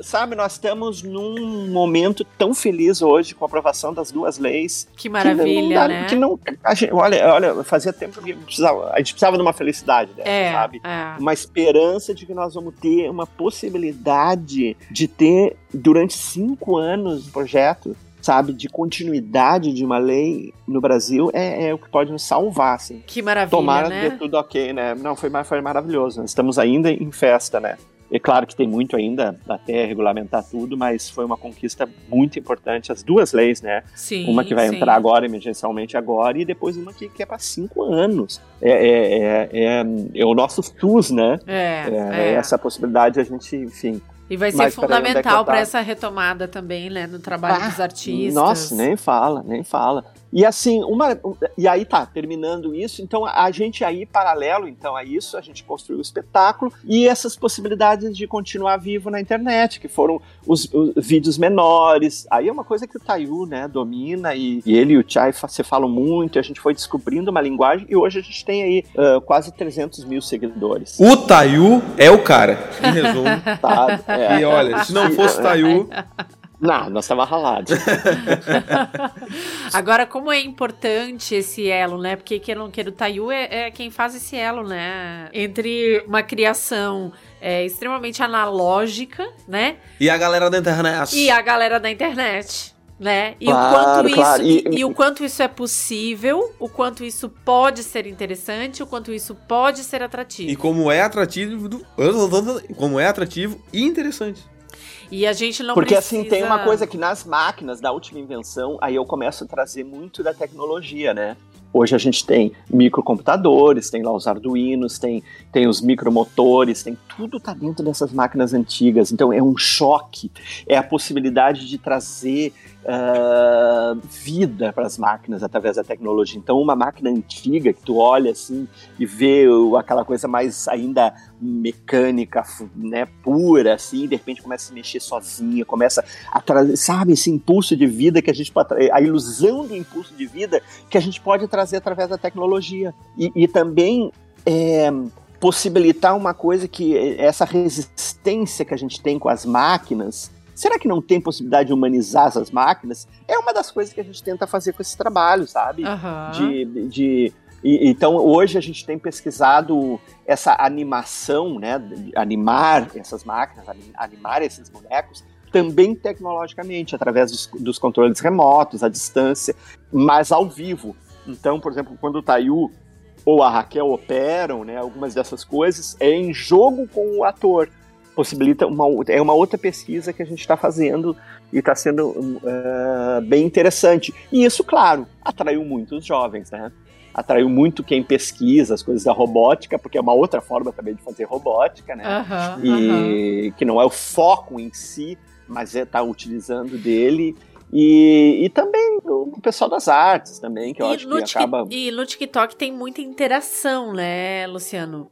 Sabe, nós estamos num momento tão feliz hoje com a aprovação das duas leis. Que maravilha, que não, né? Que não, gente- olha, olha, fazia tempo que precisava, a gente precisava de uma felicidade dessa, É, sabe? é. uma esperança de que nós vamos ter uma possibilidade de ter durante cinco anos um projeto, sabe, de continuidade de uma lei no Brasil é, é o que pode nos salvar, assim. Que maravilha, Tomara né? tudo ok, né? Não, foi, foi maravilhoso. Estamos ainda em festa, né? É claro que tem muito ainda até regulamentar tudo, mas foi uma conquista muito importante. As duas leis, né? Sim, Uma que vai sim. entrar agora, emergencialmente agora, e depois uma que, que é para cinco anos. É, é, é, é, é o nosso SUS, né? É, É, é. essa possibilidade a gente, enfim. E vai ser fundamental para essa retomada também, né, no trabalho Ah, dos artistas. Nossa, nem fala, nem fala. E assim, uma, e aí tá, terminando isso, então a gente aí, paralelo então a isso, a gente construiu o espetáculo e essas possibilidades de continuar vivo na internet, que foram os, os vídeos menores. Aí é uma coisa que o Tayu, né, domina e, e ele e o Chai se falam muito, e a gente foi descobrindo uma linguagem e hoje a gente tem aí ah, quase 300 mil seguidores. O Tayu é o cara. Em resumo. Tá? É. E olha, se não fosse Tayu, Não, nós tava ralados. Agora, como é importante esse elo, né? Porque que eu não quero, o Tayu é, é quem faz esse elo, né? Entre uma criação é, extremamente analógica, né? e a galera da internet. E a galera da internet. Né? E, Claro, o quanto isso, claro. e, E- e o quanto isso é possível, o quanto isso pode ser interessante, o quanto isso pode ser atrativo. E como é atrativo, do- como é atrativo e interessante. E a gente não Porque precisa... assim, tem uma coisa que nas máquinas da última invenção, aí eu começo a trazer muito da tecnologia, né? Hoje a gente tem microcomputadores, tem lá os arduinos, tem, tem os micromotores, tem tudo tá dentro dessas máquinas antigas. Então é um choque, é a possibilidade de trazer ah, vida para as máquinas através da tecnologia. Então uma máquina antiga que tu olha assim e vê aquela coisa mais ainda mecânica, né, pura, assim, de repente começa a se mexer sozinha, começa a trazer, sabe, esse impulso de vida que a gente pode, a ilusão do impulso de vida que a gente pode trazer através da tecnologia. E, e também é, possibilitar uma coisa que é essa resistência que a gente tem com as máquinas. Será que não tem possibilidade de humanizar essas máquinas? É uma das coisas que a gente tenta fazer com esse trabalho, sabe? Aham. de, de e- então hoje a gente tem pesquisado essa animação, né, animar essas máquinas, ani- animar esses bonecos também tecnologicamente através dos, dos controles remotos, à distância, mas ao vivo. Então, por exemplo, quando o Tayu ou a Raquel operam, né, algumas dessas coisas é em jogo com o ator. Possibilita uma é uma outra pesquisa que a gente está fazendo e está sendo eh, bem interessante. E isso, claro, atraiu muitos jovens, né? Atraiu muito quem pesquisa as coisas da robótica, porque é uma outra forma também de fazer robótica, né? Aham. e que não é o foco em si, mas é tá utilizando dele. E, e também o pessoal das artes também, que eu E acho que acaba. e no TikTok tem muita interação, né, Luciano?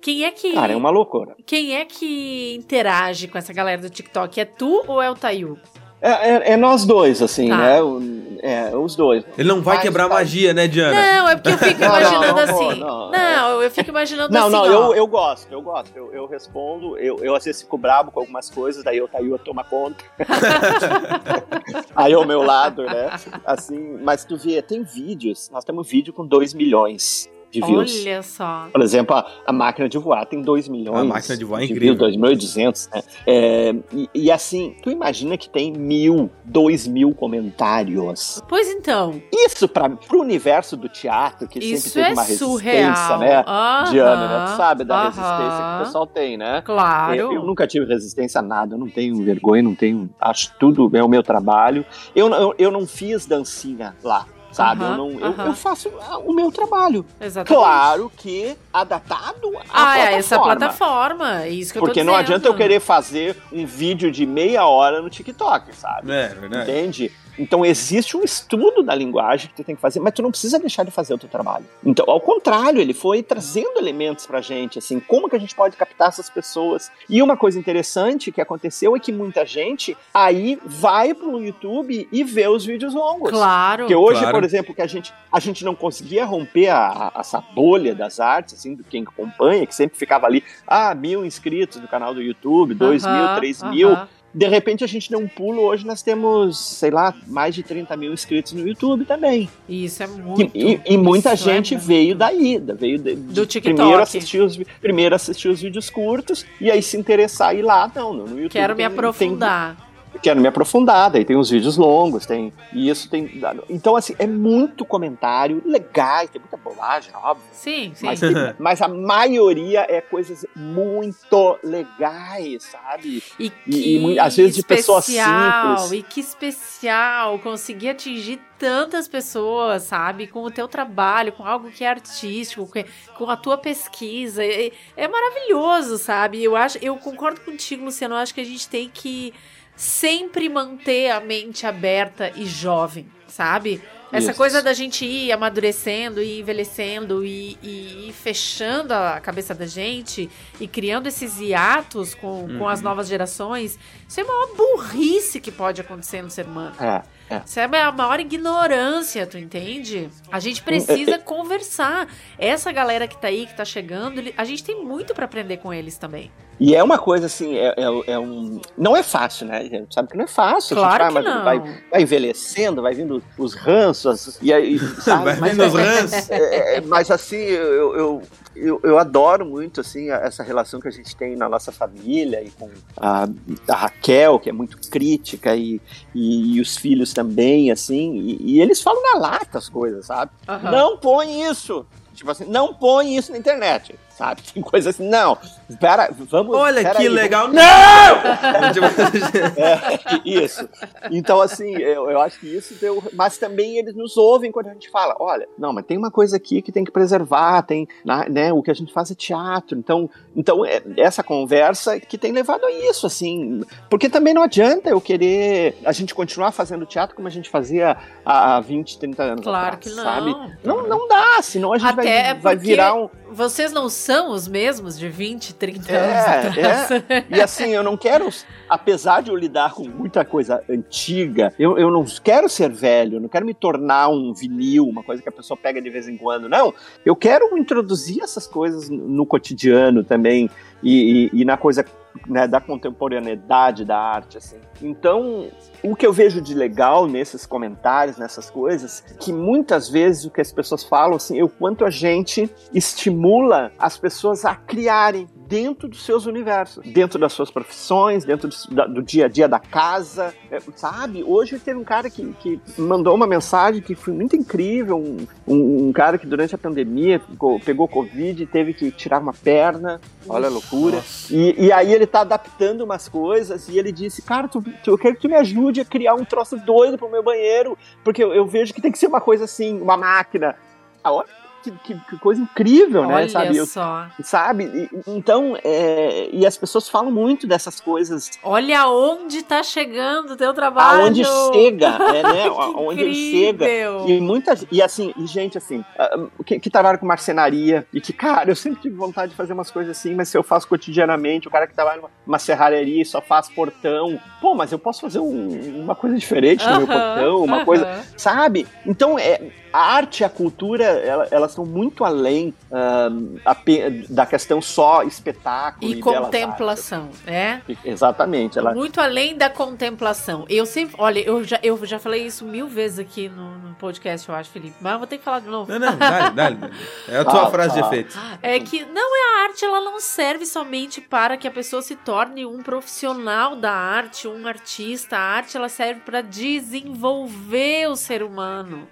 Quem é que. Cara, é uma loucura. Quem é que interage com essa galera do TikTok? É tu ou é o Tayu? É, é- é nós dois, assim, Tá. né? O- É, os dois. Ele não vai Mas quebrar a tá- magia, né, Diana? Não, é porque eu fico Não, não, imaginando não, assim. não, Não, eu fico imaginando Não, assim. não, ó. eu, eu gosto, eu gosto. Eu, eu respondo, eu, eu às vezes fico brabo com algumas coisas, daí eu Taio toma conta. Aí é o meu lado, né? Assim, mas tu vê, tem vídeos, nós temos vídeo com 2 milhões de views. Olha só. Por exemplo, a, a máquina de voar tem 2 milhões. A máquina de voar é de incrível. views, 2.800, né? É, e, e assim, tu imagina que tem mil, dois mil comentários. Pois então, Isso para pro universo do teatro, que isso sempre teve é uma resistência, surreal. né? Aham, Diana, né? Tu sabe da aham. resistência que o pessoal tem, né? Claro. Eu, eu nunca tive resistência a nada, eu não tenho vergonha, não tenho. Acho tudo é o meu trabalho. Eu, eu, eu não fiz dancinha lá, sabe? Aham, eu, não, eu, aham. eu faço ah, o meu trabalho. Exatamente. Claro que adaptado à Ah, é plataforma. essa plataforma. Isso que eu tô Porque não dizendo. adianta eu querer fazer um vídeo de meia hora no TikTok, sabe? É, verdade. Entende? Então existe um estudo da linguagem que tu tem que fazer, mas tu não precisa deixar de fazer o teu trabalho. Então, ao contrário, ele foi trazendo elementos pra gente, assim, como que a gente pode captar essas pessoas. E uma coisa interessante que aconteceu é que muita gente aí vai pro YouTube e vê os vídeos longos. Claro. Porque hoje, Claro. por exemplo, que a gente, a gente não conseguia romper a, a- essa bolha das artes, assim, do quem acompanha, que sempre ficava ali, ah, mil inscritos no canal do YouTube, dois Aham, mil, três mil. De repente a gente deu um pulo, hoje nós temos, sei lá, mais de 30 mil inscritos no YouTube também. Isso é E, muito. e- e muita isso é gente muito. veio daí, da- veio de, Do TikTok. primeiro assistir os primeiro assistir os vídeos curtos e aí se interessar e ir lá, não, no YouTube. Quero me tem- aprofundar. tem- quero me aprofundar, daí tem os vídeos longos, tem e isso tem, então assim, é muito comentário legais, tem muita bobagem, óbvio. Sim, sim. Mas, mas a maioria é coisas muito legais, sabe? E E- que e mui- às vezes de pessoas especial, simples. E que especial conseguir atingir tantas pessoas, sabe? Com o teu trabalho, com algo que é artístico, com- com a tua pesquisa. É, é maravilhoso, sabe? Eu acho, eu concordo contigo, Luciano. Eu acho que a gente tem que sempre manter a mente aberta e jovem, sabe? Essa Isso. coisa da gente ir amadurecendo e envelhecendo e, e ir fechando a cabeça da gente e criando esses hiatos com, com as novas gerações, isso é a maior burrice que pode acontecer no ser humano. É, é. Isso é a maior ignorância, tu entende? A gente precisa conversar. Essa galera que tá aí, que tá chegando, a gente tem muito pra aprender com eles também. E é uma coisa assim, é, é- é um. Não é fácil, né? A gente sabe que não é fácil. Claro a que gente vai, não. vai, vai envelhecendo, vai vindo os ranços, e aí. sabe? Vai Mas vindo os é- rãs. é- é- mas assim, eu, eu, eu, eu adoro muito assim, essa relação que a gente tem na nossa família e com a, a Raquel, que é muito crítica, e, e, e os filhos também, assim, e, e eles falam na lata as coisas, sabe? Aham. Não põe isso! Tipo assim, não põe isso na internet, sabe? Tem coisa assim, não, pera, vamos. Olha pera que aí, legal. Não! Tipo, é, isso. Então, assim, eu, eu acho que isso deu. Mas também eles nos ouvem quando a gente fala: olha, não, mas tem uma coisa aqui que tem que preservar, tem. Né, o que a gente faz é teatro. Então, então é essa conversa que tem levado a isso, assim. Porque também não adianta eu querer a gente continuar fazendo teatro como a gente fazia há 20, 30 anos Claro atrás, que não. sabe? Não, não dá, senão a gente Até vai, vai porque- virar um. Vocês não são os mesmos de 20, 30 É, anos atrás. E assim, eu não quero, apesar de eu lidar com muita coisa antiga, eu, eu não quero ser velho, eu não quero me tornar um vinil, uma coisa que a pessoa pega de vez em quando. Não, eu quero introduzir essas coisas no, no cotidiano também e, e- e na coisa né, da contemporaneidade da arte, assim. Então, o que eu vejo de legal nesses comentários, nessas coisas, que muitas vezes o que as pessoas falam, assim, é o quanto a gente estimula as pessoas a criarem dentro dos seus universos, dentro das suas profissões, dentro do, da- do dia a dia da casa, é, sabe? Hoje teve um cara que, que mandou uma mensagem que foi muito incrível, um, um- um cara que durante a pandemia ficou- pegou Covid e teve que tirar uma perna, olha a loucura. E, e aí ele tá adaptando umas coisas e ele disse, cara, tu, tu- eu quero que tu me ajude a criar um troço doido pro meu banheiro, porque eu, eu vejo que tem que ser uma coisa assim, uma máquina. Ah, olha, que, que- que coisa incrível, né? Olha Sabe? Eu- só. sabe? E- Então, é, e as pessoas falam muito dessas coisas Olha onde tá chegando o teu trabalho. aonde chega, é, né? Que Aonde ele chega. E muitas, e assim, e gente assim, ah, que, que trabalha com marcenaria, e que, cara, eu sempre tive vontade de fazer umas coisas assim, mas se eu faço cotidianamente, o cara que trabalha numa uma serraria e só faz portão, pô, mas eu posso fazer um- uma coisa diferente no meu portão, uma aham. coisa, sabe? Então, é, a arte e a cultura, ela- elas estão muito além ah, ape- da questão só espetáculo E belas contemplação, é? artes. Exatamente, ela Muito além da contemplação. Eu sempre. Olha, eu já, eu já falei isso mil vezes aqui no, no podcast, eu acho, Felipe. Mas eu vou ter que falar de novo. Não, não, dale, dale. dale. É a tua Ah, frase de tá. efeito. É que não é a arte, ela não serve somente para que a pessoa se torne um profissional da arte, um artista. A arte ela serve para desenvolver o ser humano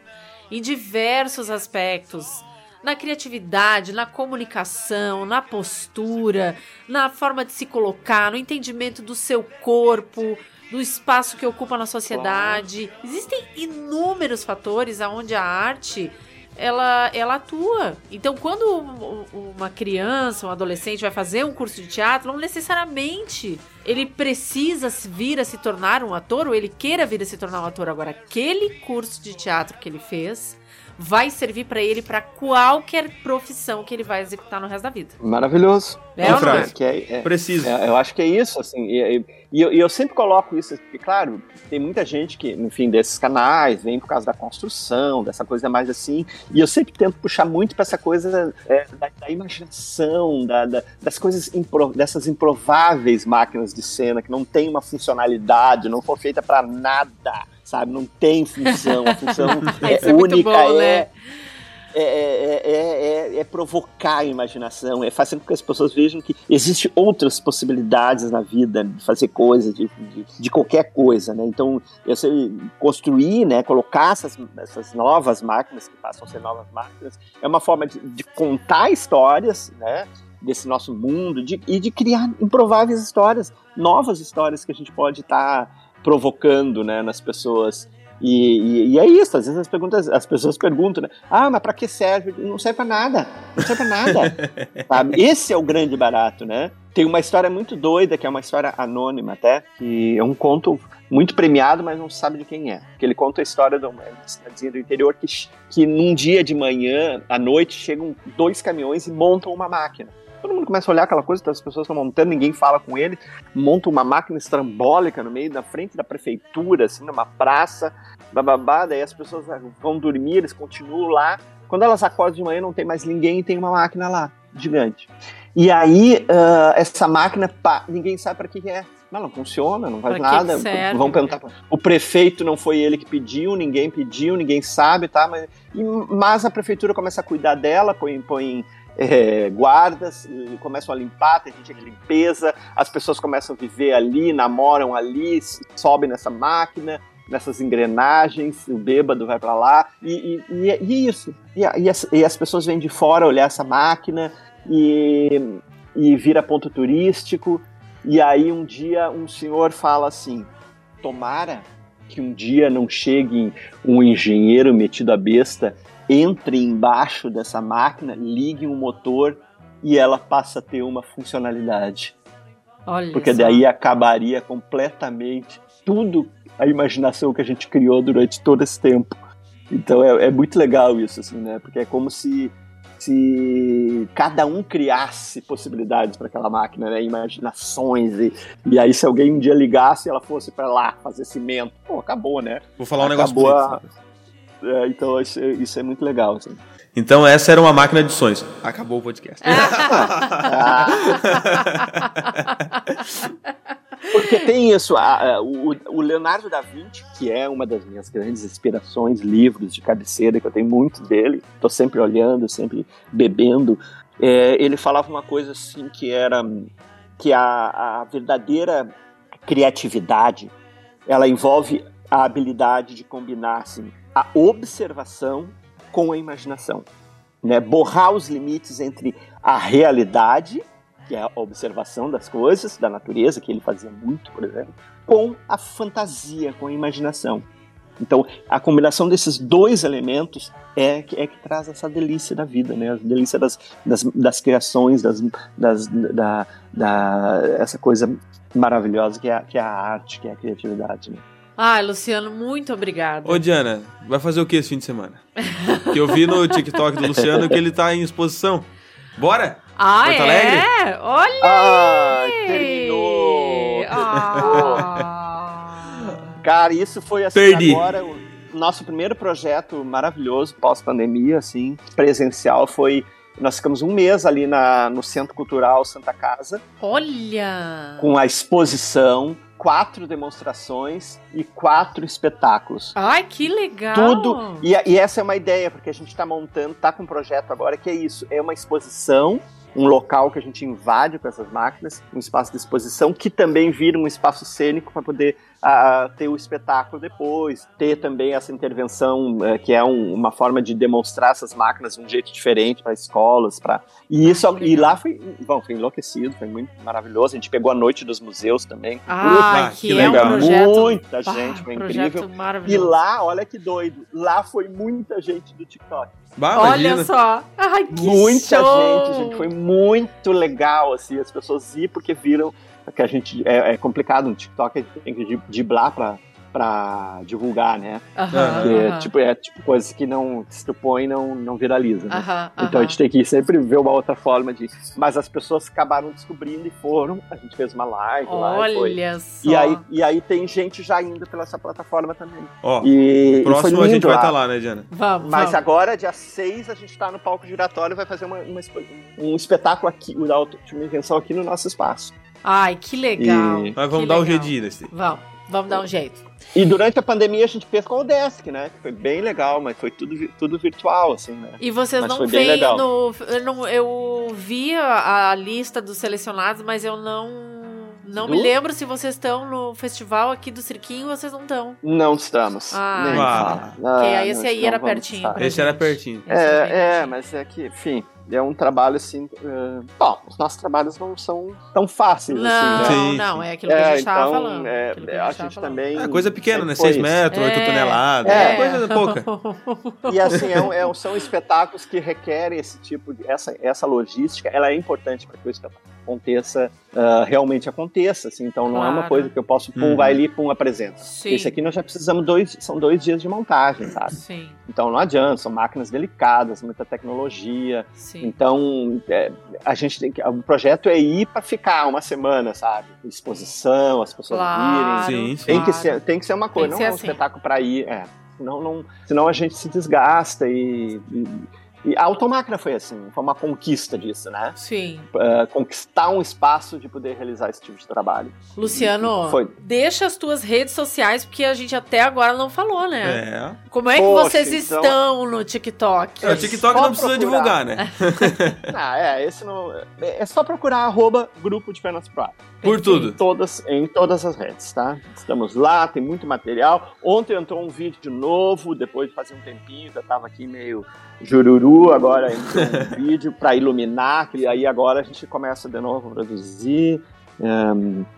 em diversos aspectos. Na criatividade, na comunicação, na postura, na forma de se colocar, no entendimento do seu corpo, do espaço que ocupa na sociedade. Existem inúmeros fatores aonde a arte ela, ela atua. Então, quando um- um- uma criança, um adolescente vai fazer um curso de teatro, não necessariamente ele precisa se- vir a se tornar um ator ou ele queira vir a se tornar um ator. Agora, aquele curso de teatro que ele fez vai servir pra ele pra qualquer profissão que ele vai executar no resto da vida. Maravilhoso. É é? é- é- Preciso. É, eu acho que é isso, assim, e, e- e eu, e eu sempre coloco isso, porque, claro, tem muita gente que, enfim, desses canais, vem por causa da construção, dessa coisa mais assim, e eu sempre tento puxar muito para essa coisa é, da, da imaginação, da- da- das coisas, impro- dessas improváveis máquinas de cena, que não tem uma funcionalidade, não foi feita para nada, sabe, não tem função, a função é é única, bom, né? é, é, é, é, é- é provocar a imaginação, é fazer com que as pessoas vejam que existem outras possibilidades na vida de fazer coisas, de, de, de qualquer coisa, né? Então, eu sei, construir, né, colocar essas, essas novas máquinas, que passam a ser novas máquinas, é uma forma de, de contar histórias, né? Desse nosso mundo de- e de criar improváveis histórias, novas histórias que a gente pode estar provocando, né, nas pessoas. E, e- e é isso, às vezes as, perguntas, as pessoas perguntam, né? Ah, mas pra que serve? Não serve pra nada. Não serve pra nada. sabe? Esse é o grande barato, né? Tem uma história muito doida, que é uma história anônima até, que é um conto muito premiado, mas não sabe de quem é. Que ele conta a história de uma cidadezinha do interior que, que num dia de manhã, à noite, chegam dois caminhões e montam uma máquina. Todo mundo começa a olhar aquela coisa, as pessoas estão montando, ninguém fala com ele, monta uma máquina estrambólica no meio da frente da prefeitura, assim, numa praça, bababá, daí as pessoas vão dormir, eles continuam lá. Quando elas acordam de manhã, não tem mais ninguém e tem uma máquina lá, gigante. E aí, ah, essa máquina, pá, ninguém sabe para que que é. Não, não funciona, não faz Pra nada. que serve? Vão perguntar. O prefeito não foi ele que pediu, ninguém pediu, ninguém sabe, tá? Mas, mas a prefeitura começa a cuidar dela, põe, põe é, guardas, e começam a limpar, tem gente de limpeza, as pessoas começam a viver ali, namoram ali, sobem nessa máquina, nessas engrenagens, o bêbado vai pra lá, e, e, e é- e é isso. As, e as pessoas vêm de fora olhar essa máquina e, e vira ponto turístico. E aí um dia um senhor fala assim: tomara que um dia não chegue um engenheiro metido a besta, entre embaixo dessa máquina, ligue um motor e ela passa a ter uma funcionalidade. Olha Porque só. daí acabaria completamente tudo a imaginação que a gente criou durante todo esse tempo. Então é, é muito legal isso, assim, né? Porque é como se, se cada um criasse possibilidades para aquela máquina, né? Imaginações. E, e aí, se alguém um dia ligasse e ela fosse para lá fazer cimento, pô, acabou, né? Vou falar um negócio Acabou pra a- vocês. É, então isso, é- isso é muito legal, assim. Então essa era uma máquina de sonhos. Acabou o podcast. Porque tem isso, a- a- o, o Leonardo da Vinci, que é uma das minhas grandes inspirações, livros de cabeceira, que eu tenho muito dele, tô sempre olhando, sempre bebendo, é, ele falava uma coisa assim que era que a, a verdadeira criatividade, ela envolve a habilidade de combinar assim, a observação com a imaginação, né? Borrar os limites entre a realidade que é a observação das coisas, da natureza, que ele fazia muito, por exemplo, com a fantasia, com a imaginação. Então, a combinação desses dois elementos é que, é que traz essa delícia da vida, né? A delícia das, das, das criações, das, das, da, da, essa coisa maravilhosa que é, que é a arte, que é a criatividade, né? Ai, Luciano, muito obrigada. Ô, Diana, vai fazer o que esse fim de semana? que eu vi no TikTok do Luciano que ele tá em exposição. Bora? Ah, Porto é? Alegre? Olha Ai, aí! terminou! Ah. Cara, isso foi assim Perdi. agora o nosso primeiro projeto maravilhoso pós-pandemia, assim, presencial foi nós ficamos um mês ali na, no Centro Cultural Santa Casa Olha! com a exposição, quatro demonstrações e quatro espetáculos. Ai, que legal! Tudo. E, e essa é uma ideia, porque a gente está montando, tá com um projeto agora que é isso: é uma exposição, um local que a gente invade com essas máquinas, um espaço de exposição que também vira um espaço cênico para poder ah, ter o espetáculo depois, ter também essa intervenção eh, que é um- uma forma de demonstrar essas máquinas de um jeito diferente para escolas, para e isso e lá foi, bom, foi enlouquecido, foi muito maravilhoso. A gente pegou a noite dos museus também. Ah, que, que é um legal. projeto. Muita Pá, gente, foi incrível. E lá, olha que doido, lá foi muita gente do TikTok. Bah, Olha só! Ai, que Muita show! gente, gente. Foi muito legal, assim, as pessoas ir porque viram que a gente. É, é complicado no TikTok, a gente tem que diblar pra, pra divulgar, né? Aham, Porque, aham. tipo, é tipo coisa que não que se tu põe não, não viraliza. né? Aham, Então a gente tem que sempre ver uma outra forma de. Mas as pessoas acabaram descobrindo e foram. A gente fez uma live lá. e. Olha só! E aí, e aí tem gente já indo pela essa plataforma também. Ó, E, e próximo a lindo gente vai estar lá, né, Diana? Vamos, Mas vamos. agora, dia 6, a gente tá no palco giratório e vai fazer uma, uma um espetáculo aqui, o da última invenção aqui no nosso espaço. Ai, que legal! E- Mas vamos que dar um legal. jeito de ir nesse. Vamos, vamos dar um jeito. E durante a pandemia a gente fez com o Desk, né? Que foi bem legal, mas foi tudo, tudo virtual, assim, né? E vocês Mas não veem no. Eu, não, eu vi a, a lista dos selecionados, mas eu não. Não me Do? lembro se vocês estão no festival aqui do Cirquinho ou vocês não estão. Não estamos. Ah, Ah. Ah, esse aí era pertinho Esse era pertinho. É, é, mas é que, enfim, é um trabalho assim. eh, bom, os nossos trabalhos não são tão fáceis Não, assim, né? Sim, não, é aquilo que a É, gente tava então, falando. é, a tava gente falando. também. É coisa pequena, né? sempre foi 6 isso. metros, 8 É. toneladas. É. É. Coisa pouca. E assim, é um- é um- são espetáculos que requerem esse tipo de. Essa, essa logística, ela é importante para que o espetáculo aconteça, ah, realmente aconteça. Assim, então não é uma Claro. coisa que eu posso, pum, Uhum. vai ali, pum, apresenta. Sim. Esse aqui nós já precisamos dois, são dois dias de montagem, sabe? Sim, Então não adianta, são máquinas delicadas, muita tecnologia. sim. Então é, a gente tem que. O projeto é ir para ficar uma semana, sabe? Exposição, as pessoas Claro, virem. Sim, sim. Tem que, claro. ser, tem que ser uma coisa, Tem não é um assim. espetáculo para ir. É. Senão, não, senão a gente se desgasta e. e e a automáquina foi assim, foi uma conquista disso, né? Sim. Uh, conquistar um espaço de poder realizar esse tipo de trabalho. Luciano, Foi. deixa as tuas redes sociais, porque a gente até agora não falou, né? É. Como é que Poxa, vocês então- estão no TikTok? É, o TikTok só não precisa procurar. divulgar, né? Ah, é, esse não. É é só procurar arroba grupo de pernas pro ar. Por tudo. Em todas, em todas as redes, tá? Estamos lá, tem muito material. Ontem entrou um vídeo novo, depois de fazer um tempinho, já tava aqui meio jururu, agora entrou um vídeo para iluminar, e aí agora a gente começa de novo a produzir.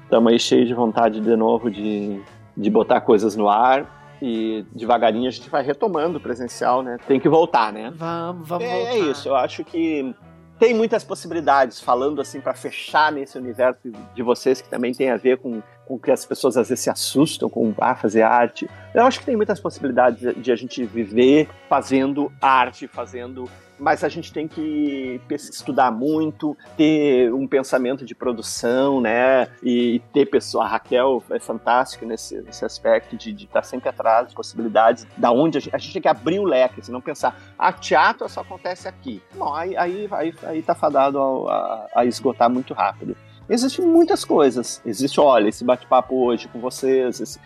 Estamos aí cheios de vontade de novo de, de botar coisas no ar. E devagarinho a gente vai retomando o presencial, né? Tem que voltar, né? Vamos, vamos É, voltar. é isso, eu acho que tem muitas possibilidades, falando assim, para fechar nesse universo de vocês, que também tem a ver com com que as pessoas às vezes se assustam com ah, fazer arte. Eu acho que tem muitas possibilidades de- de a gente viver fazendo arte, fazendo. Mas a gente tem que estudar muito, ter um pensamento de produção, né? E, ter pessoa. A Raquel é fantástica nesse, nesse aspecto de estar sempre atrás de possibilidades, da onde a gente, a gente tem que abrir o leque, assim, não pensar, ah, teatro só acontece aqui. Não, aí, aí, aí, aí tá fadado ao- a, a esgotar muito rápido. Existem muitas coisas. Existe, olha, esse bate-papo hoje com vocês. esse-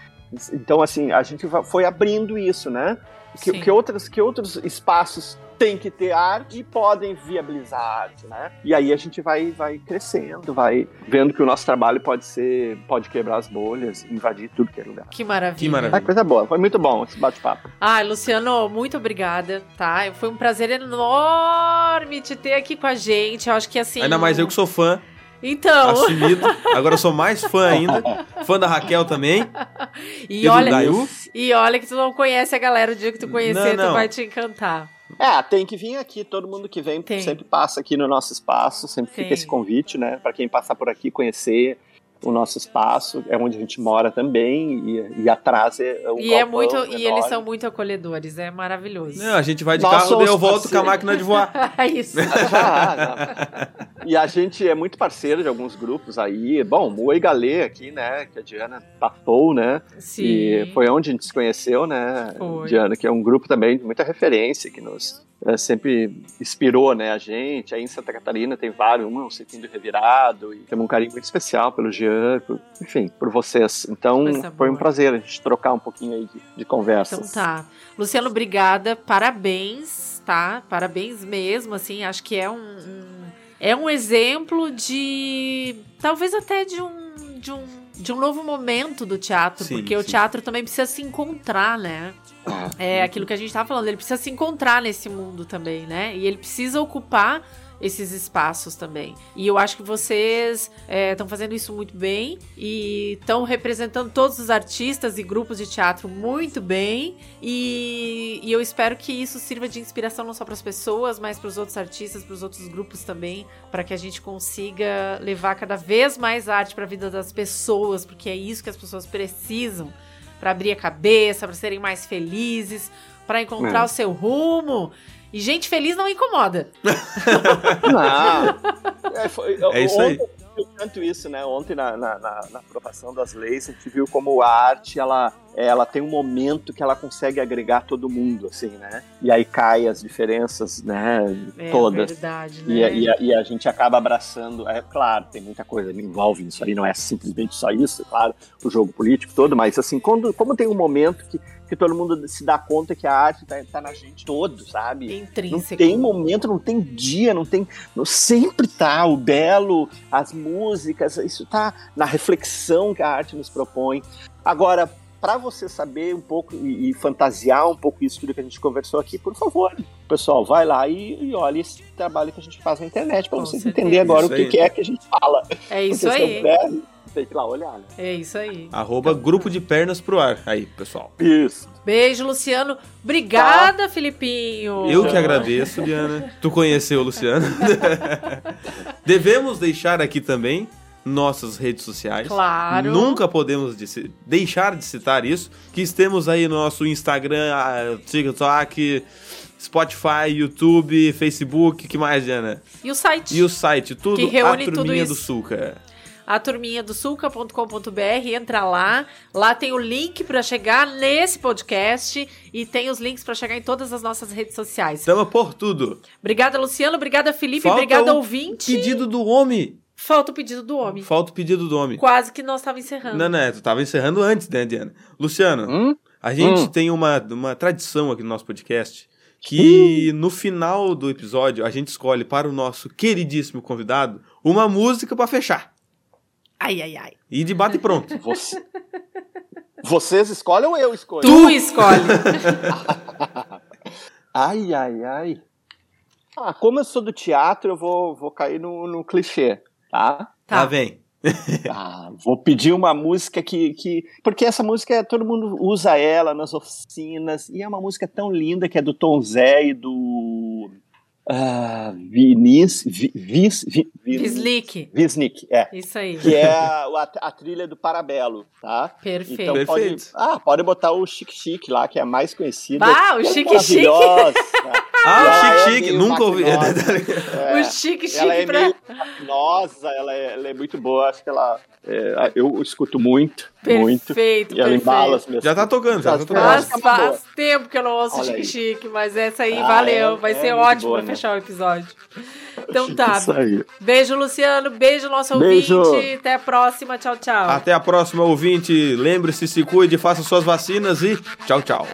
então, assim, a gente foi abrindo isso, né? Que, Sim. que, outras, que outros espaços têm que ter arte e podem viabilizar a arte, né? E aí a gente vai, vai crescendo, vai vendo que o nosso trabalho pode ser, pode quebrar as bolhas, invadir tudo que é lugar. Que maravilha. Que maravilha. Ah, coisa boa, foi muito bom esse bate-papo. Ai, Luciano, muito obrigada, tá? Foi um prazer enorme te ter aqui com a gente. Eu acho que assim. Ainda mais eu que sou fã. Então, assumido. Agora eu sou mais fã ainda. Fã da Raquel também. e E olha, e olha que tu não conhece a galera, o dia que tu conhecer, Não, não. tu vai te encantar. É, tem que vir aqui, todo mundo que vem Tem. sempre passa aqui no nosso espaço, sempre Tem. fica esse convite, né, Pra quem passar por aqui conhecer o nosso espaço, é onde a gente mora também, e, e atrás é um E é muito, e enorme. eles são muito acolhedores, é maravilhoso. Não, a gente vai de Nós carro, daí eu volto com a máquina de voar. Isso. Ah. E a gente é muito parceiro de alguns grupos aí. Bom, o Oi Galê aqui, né? Que a Diana tapou, né? Sim. E foi onde a gente se conheceu, né, Foi. Diana? Que é um grupo também de muita referência, que nos eh, sempre inspirou, né, a gente. Aí em Santa Catarina tem vários, um é Sentindo Revirado, e temos um carinho muito especial pelo Jean, por- enfim, por vocês. Então, Coisa foi um prazer a gente trocar um pouquinho aí de, de conversas. Então tá. Luciano, obrigada. Parabéns, tá? Parabéns mesmo, assim, acho que é um, um- é um exemplo de talvez até de um de um, de um novo momento do teatro, Sim, porque o sim. teatro também precisa se encontrar, né? É aquilo que a gente tava falando, ele precisa se encontrar nesse mundo também, né? E ele precisa ocupar esses espaços também. E eu acho que vocês estão fazendo isso muito bem e estão representando todos os artistas e grupos de teatro muito bem. E, e eu espero que isso sirva de inspiração não só para as pessoas, mas para os outros artistas, para os outros grupos também, para que a gente consiga levar cada vez mais arte para a vida das pessoas, porque é isso que as pessoas precisam para abrir a cabeça, para serem mais felizes, para encontrar É. o seu rumo. E gente feliz não incomoda. Não. É, foi- É isso aí. ontem eu vi tanto isso, né? Ontem na, na, na- na aprovação das leis, a gente viu como a arte, ela, ela tem um momento que ela consegue agregar todo mundo, assim, né? E aí cai as diferenças, né? É Todas. verdade, E, né? a- e a, e a gente acaba abraçando, é claro, tem muita coisa que envolve isso aí, não é simplesmente só isso, claro, o jogo político todo, mas assim, quando, como tem um momento que, que todo mundo se dá conta que a arte tá, tá na gente todo, sabe? Não Intrínseco. tem momento, não tem dia, não tem. Não, sempre tá o belo, as músicas, isso tá na reflexão que a arte nos propõe. Agora, para você saber um pouco e, e fantasiar um pouco isso tudo que a gente conversou aqui, por favor, pessoal, vai lá e, e olha esse trabalho que a gente faz na internet para vocês entenderem agora Isso o que, que é que a gente fala. É isso Porque aí. Tem que ir lá olhar, né? É isso aí. Arroba grupo de pernas pro ar. Aí, pessoal. Isso. Beijo, Luciano. Obrigada, Filipinho. Eu que agradeço, Diana. Tu conheceu o Luciano. Devemos deixar aqui também nossas redes sociais. Claro. Nunca podemos de- deixar de citar isso. Que estamos aí no nosso Instagram, ah, TikTok, Spotify, YouTube, Facebook, que mais, Diana? E o site? E o site, tudo Que reúne a tudo turminha isso. do Sulca. A turminha do sulca.com.br, entra lá. Lá tem o link para chegar nesse podcast e tem os links para chegar em todas as nossas redes sociais. Estamos por tudo. Obrigada, Luciano. Obrigada, Felipe. Falta obrigada, o ouvinte. Pedido do homem. Falta o pedido do homem. Falta o pedido do homem. Quase que nós estávamos encerrando. Não, não, tu tava encerrando antes, né, Diana? Luciano, Hum? a gente Hum. tem uma, uma tradição aqui no nosso podcast que no final do episódio a gente escolhe para o nosso queridíssimo convidado uma música pra fechar. Ai, ai, ai. E de bate e pronto. Você- Vocês escolhem ou eu escolho? Tu escolhe. Ai, ai, ai. Ah, como eu sou do teatro, eu vou, vou cair no, no clichê, tá? Tá, Tá. vem. Ah, vou pedir uma música que, que. Porque essa música, todo mundo usa ela nas oficinas, e é uma música tão linda que é do Tom Zé e do. Ah, Vinis. Vi, Vis, Vi- Slick. Visnik, é. Isso aí. Que é a, a, trilha do Parabelo, tá? Perfeito. Então pode, Perfeito. ah, pode botar o Chique Chique lá, que é a mais conhecida. Bah, o é Chique Chique. maravilhosa. Ah, o Chique é Chique, meio nunca ouvi. maquinosa. É, o chique, chique ela é pra... nossa, ela é, ela é muito boa, acho que ela é, eu escuto muito, muito. Perfeito, E ela embala perfeito. as minhas Já tá tocando, já tá Faz- tocando. Faz, é faz tempo que eu não ouço Olha Chique aí. Chique, mas essa aí Ah, valeu. é- Vai é ser ótimo boa, pra né? fechar o episódio. Então tá. Isso aí. Beijo, Luciano. Beijo, nosso Beijo. ouvinte. Até a próxima. Tchau, tchau. Até a próxima, ouvinte. Lembre-se, se cuide, faça suas vacinas e tchau, tchau.